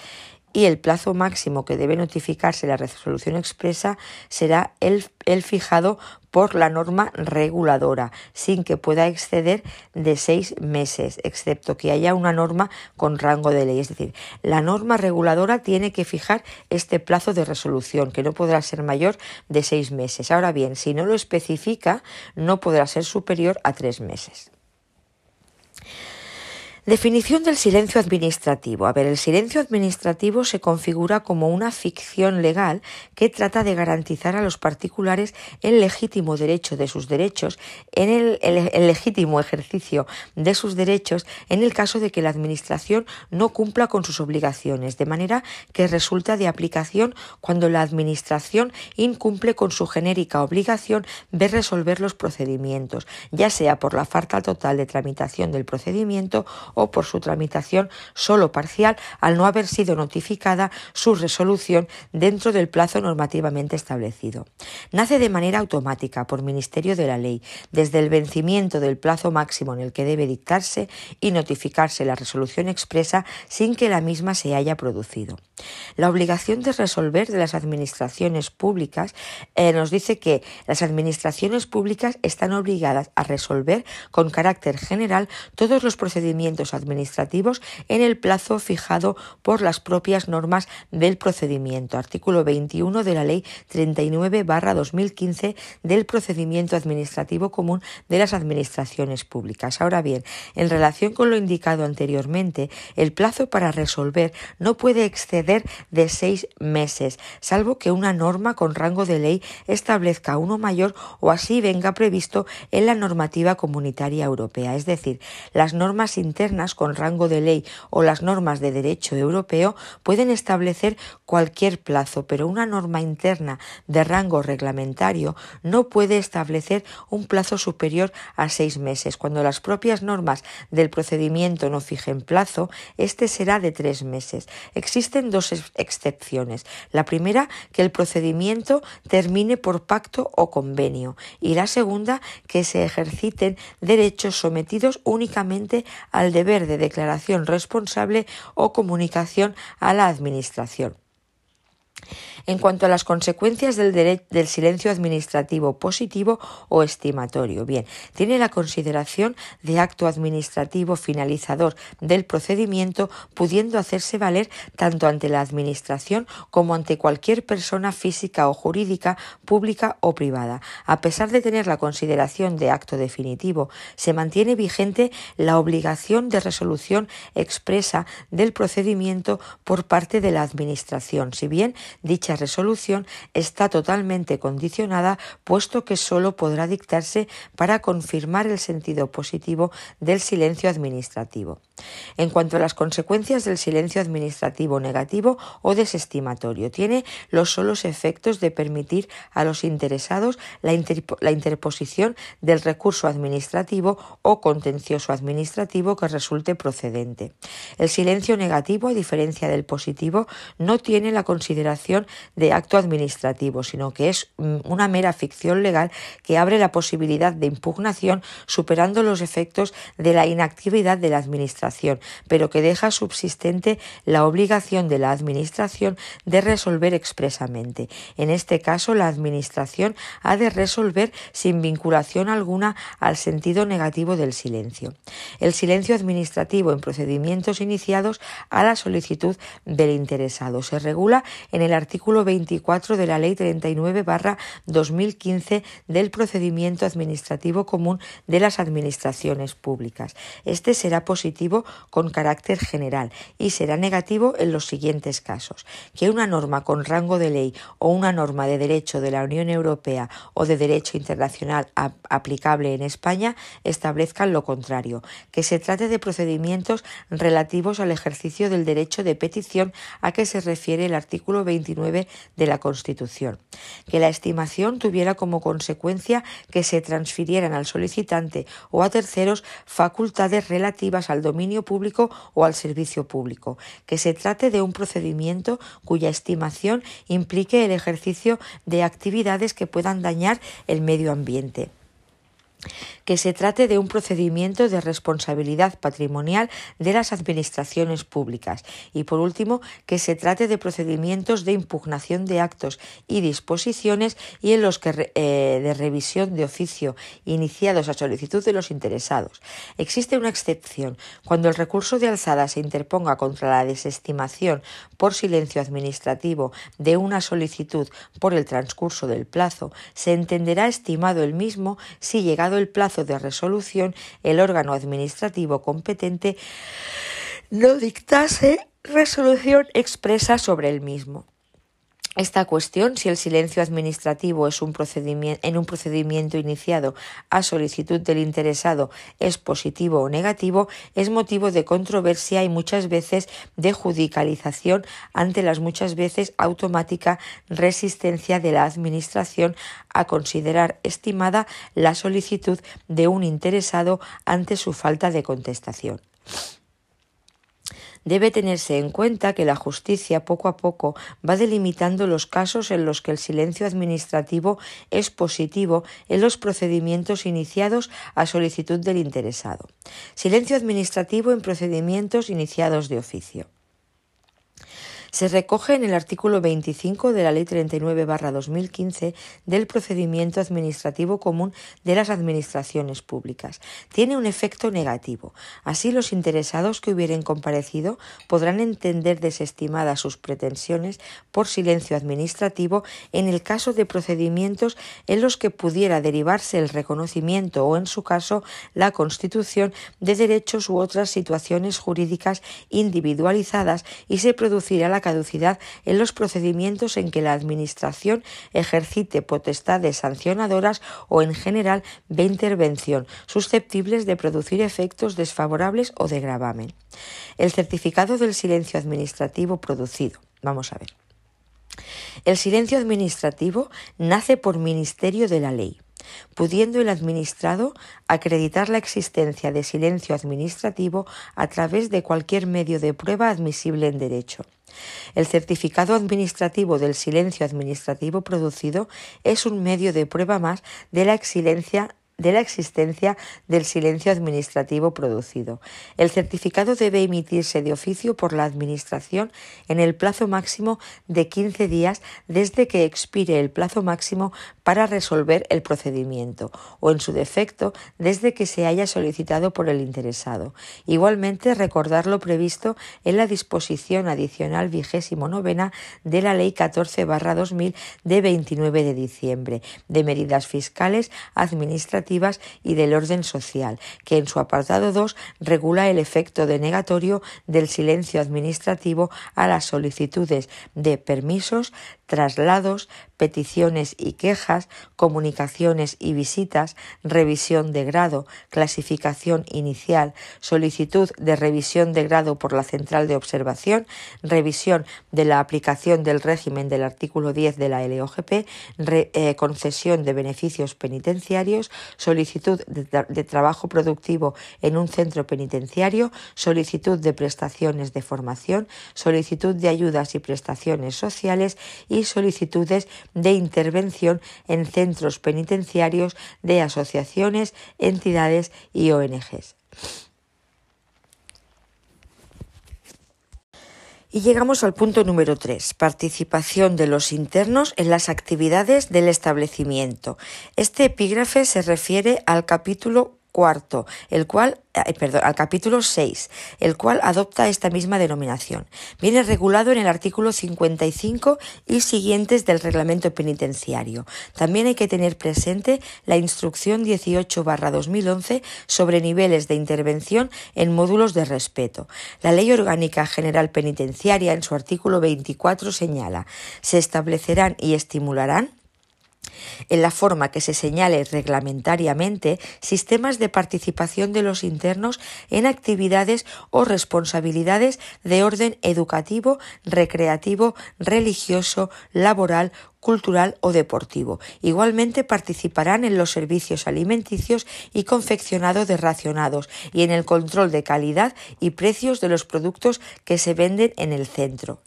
y el plazo máximo que debe notificarse la resolución expresa será el, el fijado por la norma reguladora, sin que pueda exceder de seis meses, excepto que haya una norma con rango de ley. Es decir, la norma reguladora tiene que fijar este plazo de resolución, que no podrá ser mayor de seis meses. Ahora bien, si no lo especifica, no podrá ser superior a tres meses. Definición del silencio administrativo. A ver, el silencio administrativo se configura como una ficción legal que trata de garantizar a los particulares el legítimo derecho de sus derechos, en el, legítimo ejercicio de sus derechos en el caso de que la Administración no cumpla con sus obligaciones, de manera que resulta de aplicación cuando la Administración incumple con su genérica obligación de resolver los procedimientos, ya sea por la falta total de tramitación del procedimiento o por su tramitación solo parcial al no haber sido notificada su resolución dentro del plazo normativamente establecido. Nace de manera automática por Ministerio de la Ley desde el vencimiento del plazo máximo en el que debe dictarse y notificarse la resolución expresa sin que la misma se haya producido. La obligación de resolver de las administraciones públicas eh, nos dice que las administraciones públicas están obligadas a resolver con carácter general todos los procedimientos administrativos en el plazo fijado por las propias normas del procedimiento. Artículo 21 de la Ley 39-2015 del Procedimiento Administrativo Común de las Administraciones Públicas. Ahora bien, en relación con lo indicado anteriormente, el plazo para resolver no puede exceder de seis meses, salvo que una norma con rango de ley establezca uno mayor o así venga previsto en la normativa comunitaria europea. Es decir, las normas internas con rango de ley o las normas de derecho europeo pueden establecer cualquier plazo, pero una norma interna de rango reglamentario no puede establecer un plazo superior a seis meses. Cuando las propias normas del procedimiento no fijen plazo, este será de tres meses. Existen dos excepciones. La primera, que el procedimiento termine por pacto o convenio y la segunda, que se ejerciten derechos sometidos únicamente al deber de declaración responsable o comunicación a la Administración. En cuanto a las consecuencias del, del, silencio administrativo positivo o estimatorio, bien, tiene la consideración de acto administrativo finalizador del procedimiento, pudiendo hacerse valer tanto ante la Administración como ante cualquier persona física o jurídica, pública o privada. A pesar de tener la consideración de acto definitivo, se mantiene vigente la obligación de resolución expresa del procedimiento por parte de la Administración, si bien dicha resolución está totalmente condicionada, puesto que sólo podrá dictarse para confirmar el sentido positivo del silencio administrativo. En cuanto a las consecuencias del silencio administrativo negativo o desestimatorio, tiene los solos efectos de permitir a los interesados la, interposición del recurso administrativo o contencioso administrativo que resulte procedente. El silencio negativo, a diferencia del positivo, no tiene la consideración de acto administrativo, sino que es mm, una mera ficción legal que abre la posibilidad de impugnación superando los efectos de la inactividad de la Administración, pero que deja subsistente la obligación de la Administración de resolver expresamente. En este caso, la Administración ha de resolver sin vinculación alguna al sentido negativo del silencio. El silencio administrativo en procedimientos iniciados a la solicitud del interesado se regula en el artículo 24 de la Ley 39-2015 del Procedimiento Administrativo Común de las Administraciones Públicas. Este será positivo con carácter general y será negativo en los siguientes casos. Que una norma con rango de ley o una norma de derecho de la Unión Europea o de derecho internacional aplicable en España establezcan lo contrario. Que se trate de procedimientos relativos al ejercicio del derecho de petición a que se refiere el artículo 29 de la Constitución, que la estimación tuviera como consecuencia que se transfirieran al solicitante o a terceros facultades relativas al dominio público o al servicio público, que se trate de un procedimiento cuya estimación implique el ejercicio de actividades que puedan dañar el medio ambiente que se trate de un procedimiento de responsabilidad patrimonial de las administraciones públicas y, por último, que se trate de procedimientos de impugnación de actos y disposiciones y en los que eh, de revisión de oficio iniciados a solicitud de los interesados. Existe una excepción cuando el recurso de alzada se interponga contra la desestimación por silencio administrativo de una solicitud por el transcurso del plazo, se entenderá estimado el mismo si llegado el plazo de resolución, el órgano administrativo competente no dictase resolución expresa sobre el mismo. Esta cuestión, si el silencio administrativo es un procedimiento, en un procedimiento iniciado a solicitud del interesado es positivo o negativo, es motivo de controversia y muchas veces de judicialización ante las muchas veces automática resistencia de la Administración a considerar estimada la solicitud de un interesado ante su falta de contestación. Debe tenerse en cuenta que la justicia poco a poco va delimitando los casos en los que el silencio administrativo es positivo en los procedimientos iniciados a solicitud del interesado. Silencio administrativo en procedimientos iniciados de oficio se recoge en el artículo 25 de la Ley 39-2015 del procedimiento administrativo común de las administraciones públicas. Tiene un efecto negativo. Así, los interesados que hubieren comparecido podrán entender desestimadas sus pretensiones por silencio administrativo en el caso de procedimientos en los que pudiera derivarse el reconocimiento o, en su caso, la constitución de derechos u otras situaciones jurídicas individualizadas y se producirá la caducidad en los procedimientos en que la Administración ejercite potestades sancionadoras o en general de intervención susceptibles de producir efectos desfavorables o de gravamen. El certificado del silencio administrativo producido. Vamos a ver. El silencio administrativo nace por ministerio de la ley pudiendo el administrado acreditar la existencia de silencio administrativo a través de cualquier medio de prueba admisible en derecho. El certificado administrativo del silencio administrativo producido es un medio de prueba más de la excelencia de la existencia del silencio administrativo producido. El certificado debe emitirse de oficio por la Administración en el plazo máximo de 15 días desde que expire el plazo máximo para resolver el procedimiento o, en su defecto, desde que se haya solicitado por el interesado. Igualmente, recordar lo previsto en la disposición adicional vigésimo novena de la Ley 14-2000 de 29 de diciembre de medidas fiscales, administrativas y del orden social, que en su apartado 2 regula el efecto denegatorio del silencio administrativo a las solicitudes de permisos, traslados, peticiones y quejas, comunicaciones y visitas, revisión de grado, clasificación inicial, solicitud de revisión de grado por la central de observación, revisión de la aplicación del régimen del artículo 10 de la LOGP, eh, concesión de beneficios penitenciarios, solicitud de trabajo productivo en un centro penitenciario, solicitud de prestaciones de formación, solicitud de ayudas y prestaciones sociales y solicitudes de intervención en centros penitenciarios de asociaciones, entidades y ONGs. Y llegamos al punto número 3, participación de los internos en las actividades del establecimiento. Este epígrafe se refiere al capítulo cuarto, el cual, perdón, al capítulo 6, el cual adopta esta misma denominación. Viene regulado en el artículo 55 y siguientes del reglamento penitenciario. También hay que tener presente la instrucción 18-2011 sobre niveles de intervención en módulos de respeto. La Ley Orgánica General Penitenciaria en su artículo 24 señala se establecerán y estimularán en la forma que se señale reglamentariamente sistemas de participación de los internos en actividades o responsabilidades de orden educativo, recreativo, religioso, laboral, cultural o deportivo. Igualmente participarán en los servicios alimenticios y confeccionado de racionados y en el control de calidad y precios de los productos que se venden en el centro.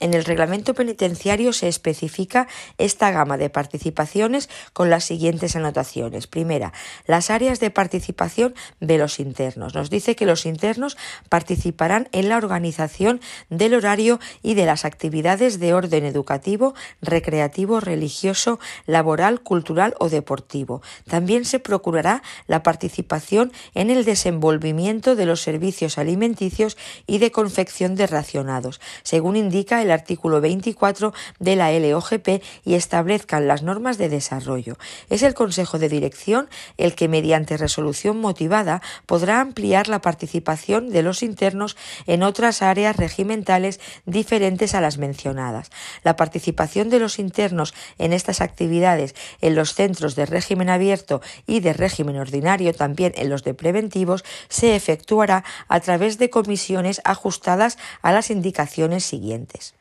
En el reglamento penitenciario se especifica esta gama de participaciones con las siguientes anotaciones. Primera, las áreas de participación de los internos. Nos dice que los internos participarán en la organización del horario y de las actividades de orden educativo, recreativo, religioso, laboral, cultural o deportivo. También se procurará la participación en el desenvolvimiento de los servicios alimenticios y de confección de racionados, según indica el artículo 24 de la LOGP y establezcan las normas de desarrollo. Es el Consejo de Dirección el que, mediante resolución motivada, podrá ampliar la participación de los internos en otras áreas regimentales diferentes a las mencionadas. La participación de los internos en estas actividades en los centros de régimen abierto y de régimen ordinario, también en los de preventivos, se efectuará a través de comisiones ajustadas a las indicaciones siguientes.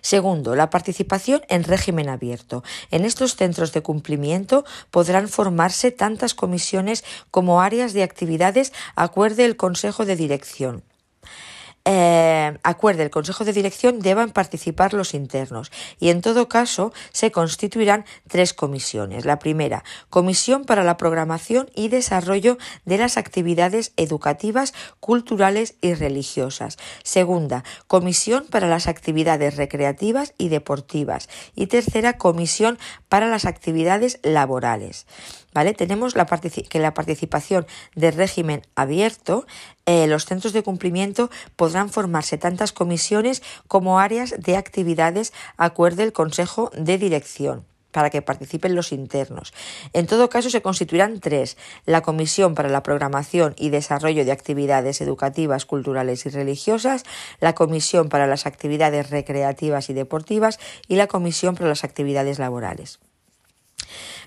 Segundo, la participación en régimen abierto. En estos centros de cumplimiento podrán formarse tantas comisiones como áreas de actividades acuerde el Consejo de Dirección eh, acuerde el Consejo de Dirección deban participar los internos y en todo caso se constituirán tres comisiones. La primera, Comisión para la Programación y Desarrollo de las Actividades Educativas, Culturales y Religiosas. Segunda, Comisión para las Actividades Recreativas y Deportivas. Y tercera, Comisión para las Actividades Laborales. ¿Vale? Tenemos que la participación de régimen abierto, eh, los centros de cumplimiento podrán formarse tantas comisiones como áreas de actividades acuerde el Consejo de Dirección para que participen los internos. En todo caso, se constituirán tres, la Comisión para la Programación y Desarrollo de Actividades Educativas, Culturales y Religiosas, la Comisión para las Actividades Recreativas y Deportivas y la Comisión para las Actividades Laborales.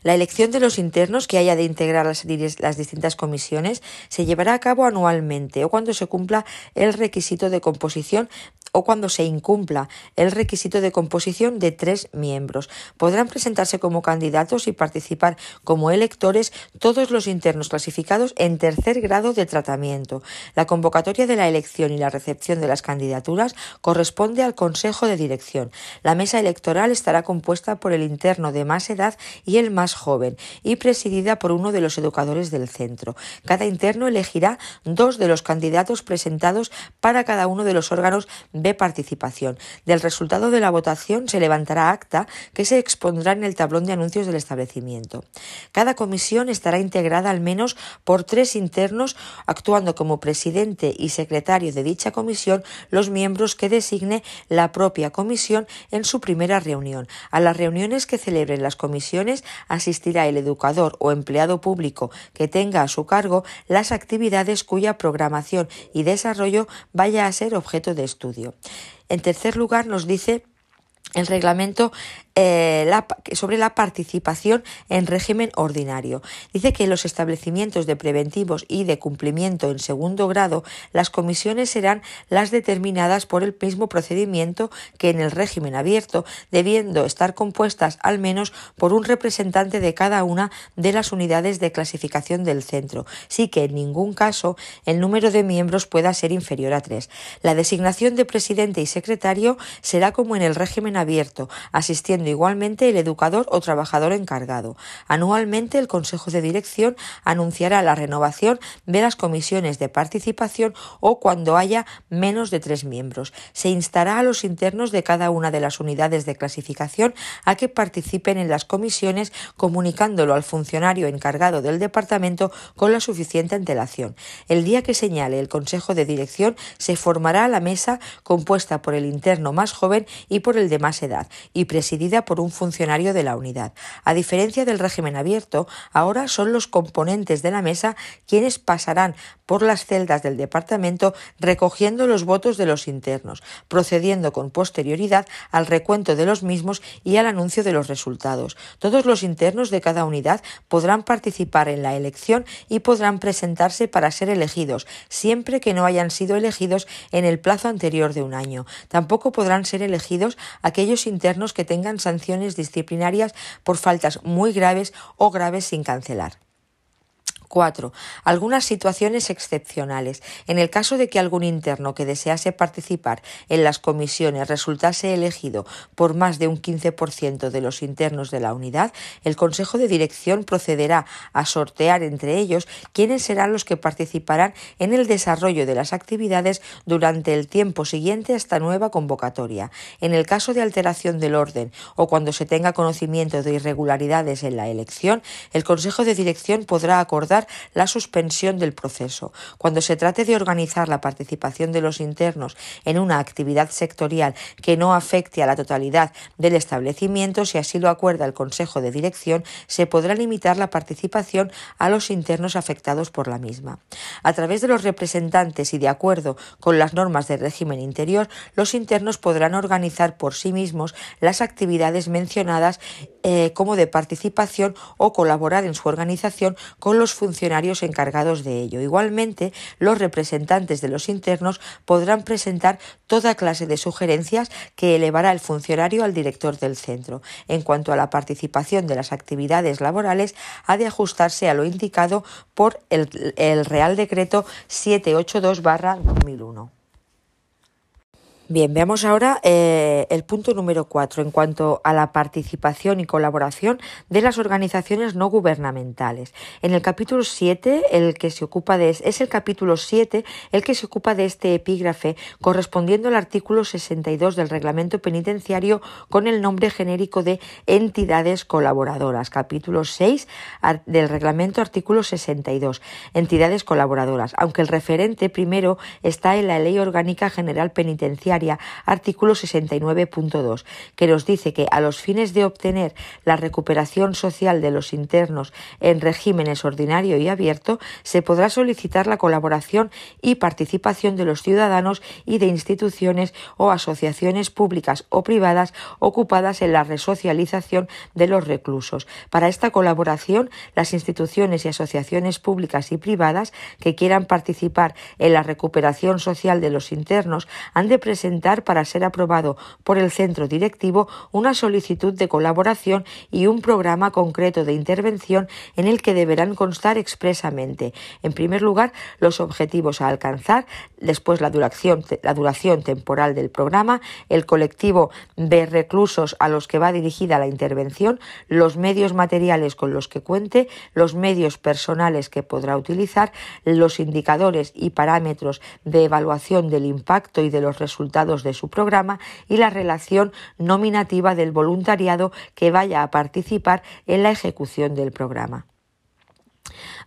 La elección de los internos que haya de integrar las, distintas comisiones se llevará a cabo anualmente o cuando se cumpla el requisito de composición o cuando se incumpla el requisito de composición de tres miembros. Podrán presentarse como candidatos y participar como electores todos los internos clasificados en tercer grado de tratamiento. La convocatoria de la elección y la recepción de las candidaturas corresponde al Consejo de Dirección. La mesa electoral estará compuesta por el interno de más edad y el más joven y presidida por uno de los educadores del centro. Cada interno elegirá dos de los candidatos presentados para cada uno de los órganos participación. Del resultado de la votación se levantará acta que se expondrá en el tablón de anuncios del establecimiento. Cada comisión estará integrada al menos por tres internos, actuando como presidente y secretario de dicha comisión los miembros que designe la propia comisión en su primera reunión. A las reuniones que celebren las comisiones asistirá el educador o empleado público que tenga a su cargo las actividades cuya programación y desarrollo vaya a ser objeto de estudio. En tercer lugar, nos dice el reglamento eh, sobre la participación en régimen ordinario. Dice que en los establecimientos de preventivos y de cumplimiento en segundo grado, las comisiones serán las determinadas por el mismo procedimiento que en el régimen abierto, debiendo estar compuestas al menos por un representante de cada una de las unidades de clasificación del centro, sí que en ningún caso el número de miembros pueda ser inferior a tres. La designación de presidente y secretario será como en el régimen abierto, asistiendo igualmente el educador o trabajador encargado. Anualmente el Consejo de Dirección anunciará la renovación de las comisiones de participación o cuando haya menos de tres miembros. Se instará a los internos de cada una de las unidades de clasificación a que participen en las comisiones comunicándolo al funcionario encargado del departamento con la suficiente antelación. El día que señale el Consejo de Dirección se formará la mesa compuesta por el interno más joven y por el de más edad y presidida por un funcionario de la unidad. A diferencia del régimen abierto, ahora son los componentes de la mesa quienes pasarán por las celdas del departamento recogiendo los votos de los internos, procediendo con posterioridad al recuento de los mismos y al anuncio de los resultados. Todos los internos de cada unidad podrán participar en la elección y podrán presentarse para ser elegidos, siempre que no hayan sido elegidos en el plazo anterior de un año. Tampoco podrán ser elegidos aquellos internos que tengan sanciones disciplinarias por faltas muy graves o graves sin cancelar. 4. Algunas situaciones excepcionales. En el caso de que algún interno que desease participar en las comisiones resultase elegido por más de un 15% de los internos de la unidad, el Consejo de Dirección procederá a sortear entre ellos quiénes serán los que participarán en el desarrollo de las actividades durante el tiempo siguiente a esta nueva convocatoria. En el caso de alteración del orden o cuando se tenga conocimiento de irregularidades en la elección, el Consejo de Dirección podrá acordar la suspensión del proceso. Cuando se trate de organizar la participación de los internos en una actividad sectorial que no afecte a la totalidad del establecimiento, si así lo acuerda el Consejo de Dirección, se podrá limitar la participación a los internos afectados por la misma. A través de los representantes y de acuerdo con las normas del régimen interior, los internos podrán organizar por sí mismos las actividades mencionadas eh, como de participación o colaborar en su organización con los funcionarios encargados de ello. Igualmente, los representantes de los internos podrán presentar toda clase de sugerencias que elevará el funcionario al director del centro. En cuanto a la participación de las actividades laborales, ha de ajustarse a lo indicado por el, Real Decreto 782-2001. Bien, veamos ahora eh, el punto número cuatro en cuanto a la participación y colaboración de las organizaciones no gubernamentales. En el capítulo 7, el que se ocupa de es el capítulo 7 el que se ocupa de este epígrafe correspondiendo al artículo 62 del reglamento penitenciario con el nombre genérico de entidades colaboradoras. Capítulo 6 del reglamento artículo 62, entidades colaboradoras, aunque el referente primero está en la Ley Orgánica General Penitenciaria artículo 69.2, que nos dice que a los fines de obtener la recuperación social de los internos en regímenes ordinario y abierto, se podrá solicitar la colaboración y participación de los ciudadanos y de instituciones o asociaciones públicas o privadas ocupadas en la resocialización de los reclusos. Para esta colaboración, las instituciones y asociaciones públicas y privadas que quieran participar en la recuperación social de los internos han de presentar para ser aprobado por el centro directivo una solicitud de colaboración y un programa concreto de intervención en el que deberán constar expresamente, en primer lugar, los objetivos a alcanzar, después la duración, la duración temporal del programa, el colectivo de reclusos a los que va dirigida la intervención, los medios materiales con los que cuente, los medios personales que podrá utilizar, los indicadores y parámetros de evaluación del impacto y de los resultados de su programa y la relación nominativa del voluntariado que vaya a participar en la ejecución del programa.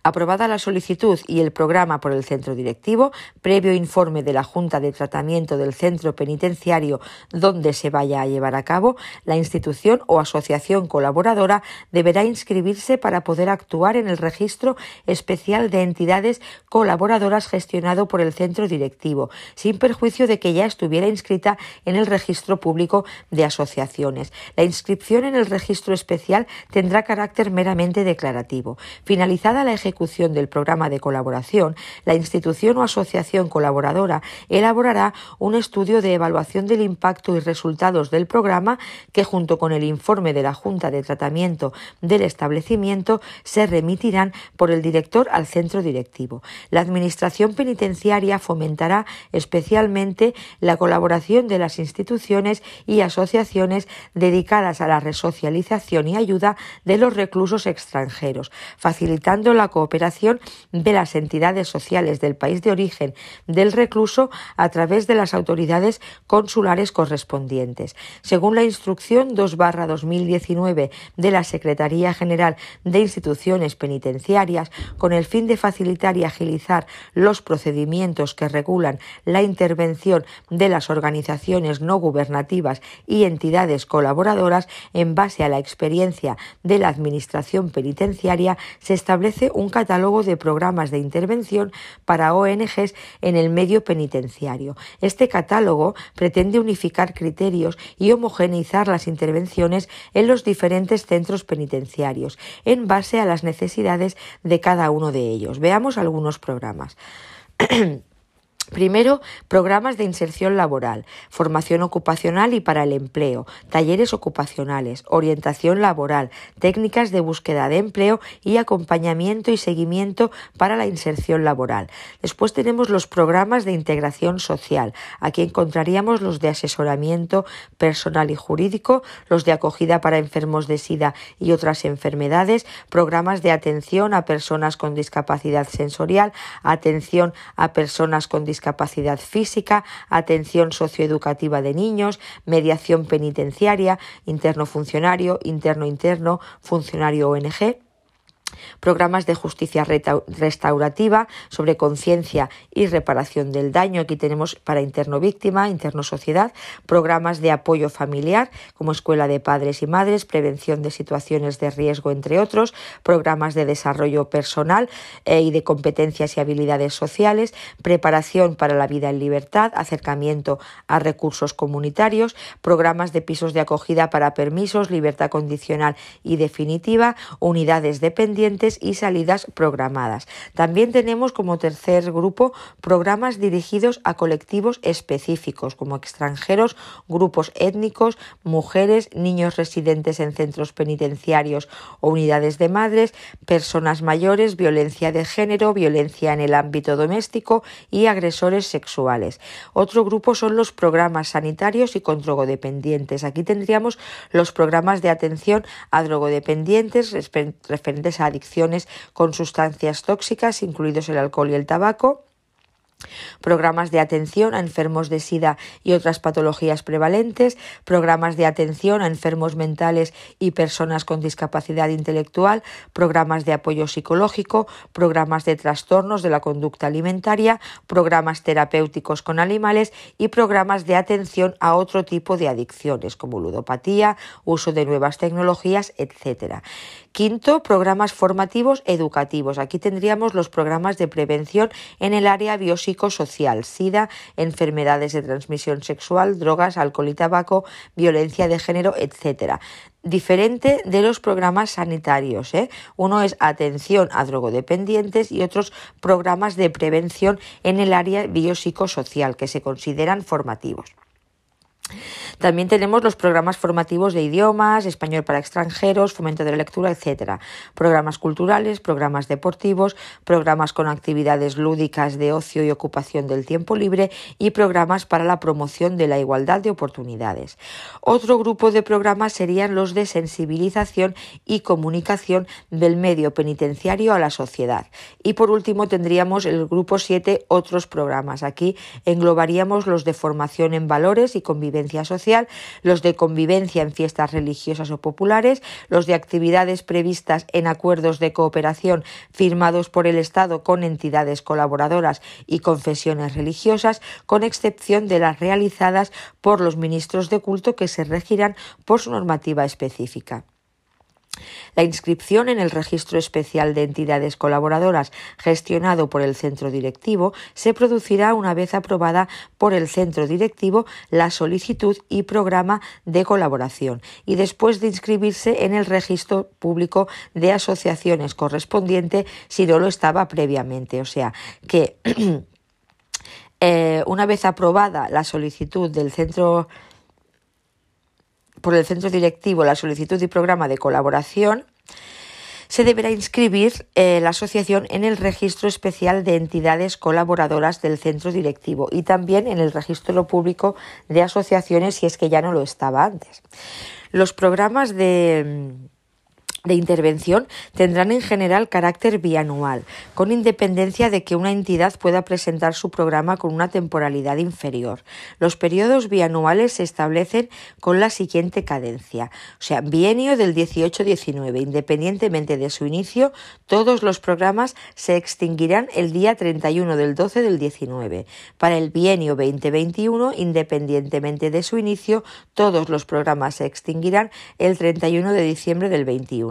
Aprobada la solicitud y el programa por el centro directivo, previo informe de la Junta de Tratamiento del centro penitenciario donde se vaya a llevar a cabo, la institución o asociación colaboradora deberá inscribirse para poder actuar en el registro especial de entidades colaboradoras gestionado por el centro directivo, sin perjuicio de que ya estuviera inscrita en el registro público de asociaciones. La inscripción en el registro especial tendrá carácter meramente declarativo. Finalizada la ejecución ejecución del programa de colaboración, la institución o asociación colaboradora elaborará un estudio de evaluación del impacto y resultados del programa que junto con el informe de la Junta de Tratamiento del establecimiento se remitirán por el director al centro directivo. La Administración penitenciaria fomentará especialmente la colaboración de las instituciones y asociaciones dedicadas a la resocialización y ayuda de los reclusos extranjeros, facilitando la cooperación de las entidades sociales del país de origen del recluso a través de las autoridades consulares correspondientes. Según la instrucción 2-2019 de la Secretaría General de Instituciones Penitenciarias, con el fin de facilitar y agilizar los procedimientos que regulan la intervención de las organizaciones no gubernativas y entidades colaboradoras, en base a la experiencia de la Administración penitenciaria, se establece un catálogo de programas de intervención para ONGs en el medio penitenciario. Este catálogo pretende unificar criterios y homogeneizar las intervenciones en los diferentes centros penitenciarios en base a las necesidades de cada uno de ellos. Veamos algunos programas. (clears throat) Primero, programas de inserción laboral, formación ocupacional y para el empleo, talleres ocupacionales, orientación laboral, técnicas de búsqueda de empleo y acompañamiento y seguimiento para la inserción laboral. Después tenemos los programas de integración social. Aquí encontraríamos los de asesoramiento personal y jurídico, los de acogida para enfermos de SIDA y otras enfermedades, programas de atención a personas con discapacidad sensorial, atención a personas con discapacidad discapacidad física, atención socioeducativa de niños, mediación penitenciaria, interno funcionario, interno interno, funcionario ONG programas de justicia restaurativa sobre conciencia y reparación del daño. Aquí tenemos para interno víctima, interno sociedad, programas de apoyo familiar como escuela de padres y madres, prevención de situaciones de riesgo, entre otros, programas de desarrollo personal eh, y de competencias y habilidades sociales, preparación para la vida en libertad, acercamiento a recursos comunitarios, programas de pisos de acogida para permisos, libertad condicional y definitiva, unidades dependientes y salidas programadas. También tenemos como tercer grupo programas dirigidos a colectivos específicos como extranjeros, grupos étnicos, mujeres, niños residentes en centros penitenciarios o unidades de madres, personas mayores, violencia de género, violencia en el ámbito doméstico y agresores sexuales. Otro grupo son los programas sanitarios y con drogodependientes. Aquí tendríamos los programas de atención a drogodependientes referentes a adicciones con sustancias tóxicas, incluidos el alcohol y el tabaco, programas de atención a enfermos de SIDA y otras patologías prevalentes, programas de atención a enfermos mentales y personas con discapacidad intelectual, programas de apoyo psicológico, programas de trastornos de la conducta alimentaria, programas terapéuticos con animales y programas de atención a otro tipo de adicciones como ludopatía, uso de nuevas tecnologías, etc. Quinto, programas formativos educativos. Aquí tendríamos los programas de prevención en el área biopsicosocial, SIDA, enfermedades de transmisión sexual, drogas, alcohol y tabaco, violencia de género, etc diferente de los programas sanitarios. ¿eh? Uno es atención a drogodependientes y otros programas de prevención en el área biopsicosocial que se consideran formativos. También tenemos los programas formativos de idiomas, español para extranjeros, fomento de la lectura, etc. Programas culturales, programas deportivos, programas con actividades lúdicas de ocio y ocupación del tiempo libre y programas para la promoción de la igualdad de oportunidades. Otro grupo de programas serían los de sensibilización y comunicación del medio penitenciario a la sociedad. Y por último tendríamos el grupo 7, otros programas. Aquí englobaríamos los de formación en valores y convivencia social, los de convivencia en fiestas religiosas o populares, los de actividades previstas en acuerdos de cooperación firmados por el Estado con entidades colaboradoras y confesiones religiosas, con excepción de las realizadas por los ministros de culto que se regirán por su normativa específica. La inscripción en el Registro Especial de Entidades Colaboradoras gestionado por el centro directivo se producirá una vez aprobada por el centro directivo la solicitud y programa de colaboración y después de inscribirse en el registro público de asociaciones correspondiente si no lo estaba previamente. O sea que (clears throat) eh, una vez aprobada la solicitud del centro por el centro directivo la solicitud y programa de colaboración, se deberá inscribir eh, la asociación en el registro especial de entidades colaboradoras del centro directivo y también en el registro público de asociaciones si es que ya no lo estaba antes. Los programas de de intervención tendrán en general carácter bianual, con independencia de que una entidad pueda presentar su programa con una temporalidad inferior. Los periodos bianuales se establecen con la siguiente cadencia, o sea, bienio del 18-19. Independientemente de su inicio, todos los programas se extinguirán el día 31 del 12 del 19. Para el bienio 2021, independientemente de su inicio, todos los programas se extinguirán el 31 de diciembre del 21.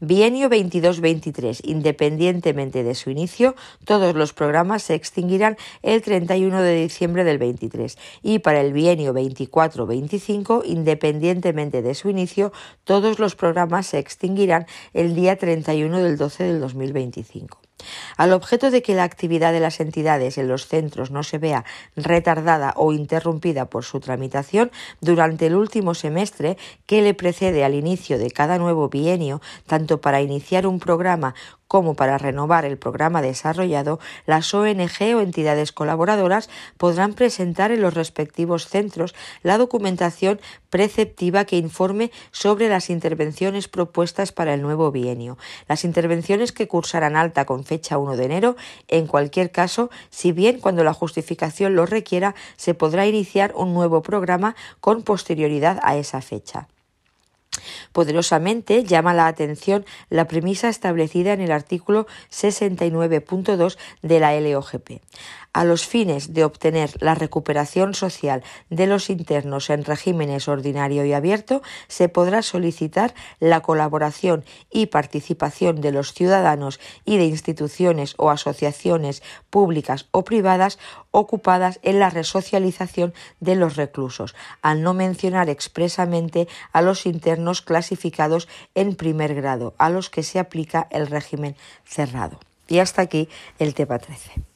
Bienio 22-23. Independientemente de su inicio, todos los programas se extinguirán el 31 de diciembre del 23. Y para el bienio 24-25, independientemente de su inicio, todos los programas se extinguirán el día 31 del 12 del 2025. Al objeto de que la actividad de las entidades en los centros no se vea retardada o interrumpida por su tramitación durante el último semestre que le precede al inicio de cada nuevo bienio, tanto para iniciar un programa como para renovar el programa desarrollado, las ONG o entidades colaboradoras podrán presentar en los respectivos centros la documentación preceptiva que informe sobre las intervenciones propuestas para el nuevo bienio. Las intervenciones que cursarán alta con fecha 1 de enero, en cualquier caso, si bien cuando la justificación lo requiera, se podrá iniciar un nuevo programa con posterioridad a esa fecha. Poderosamente llama la atención la premisa establecida en el artículo 69.2 de la LOGP a los fines de obtener la recuperación social de los internos en regímenes ordinario y abierto, se podrá solicitar la colaboración y participación de los ciudadanos y de instituciones o asociaciones públicas o privadas ocupadas en la resocialización de los reclusos, al no mencionar expresamente a los internos clasificados en primer grado, a los que se aplica el régimen cerrado. Y hasta aquí el tema 13.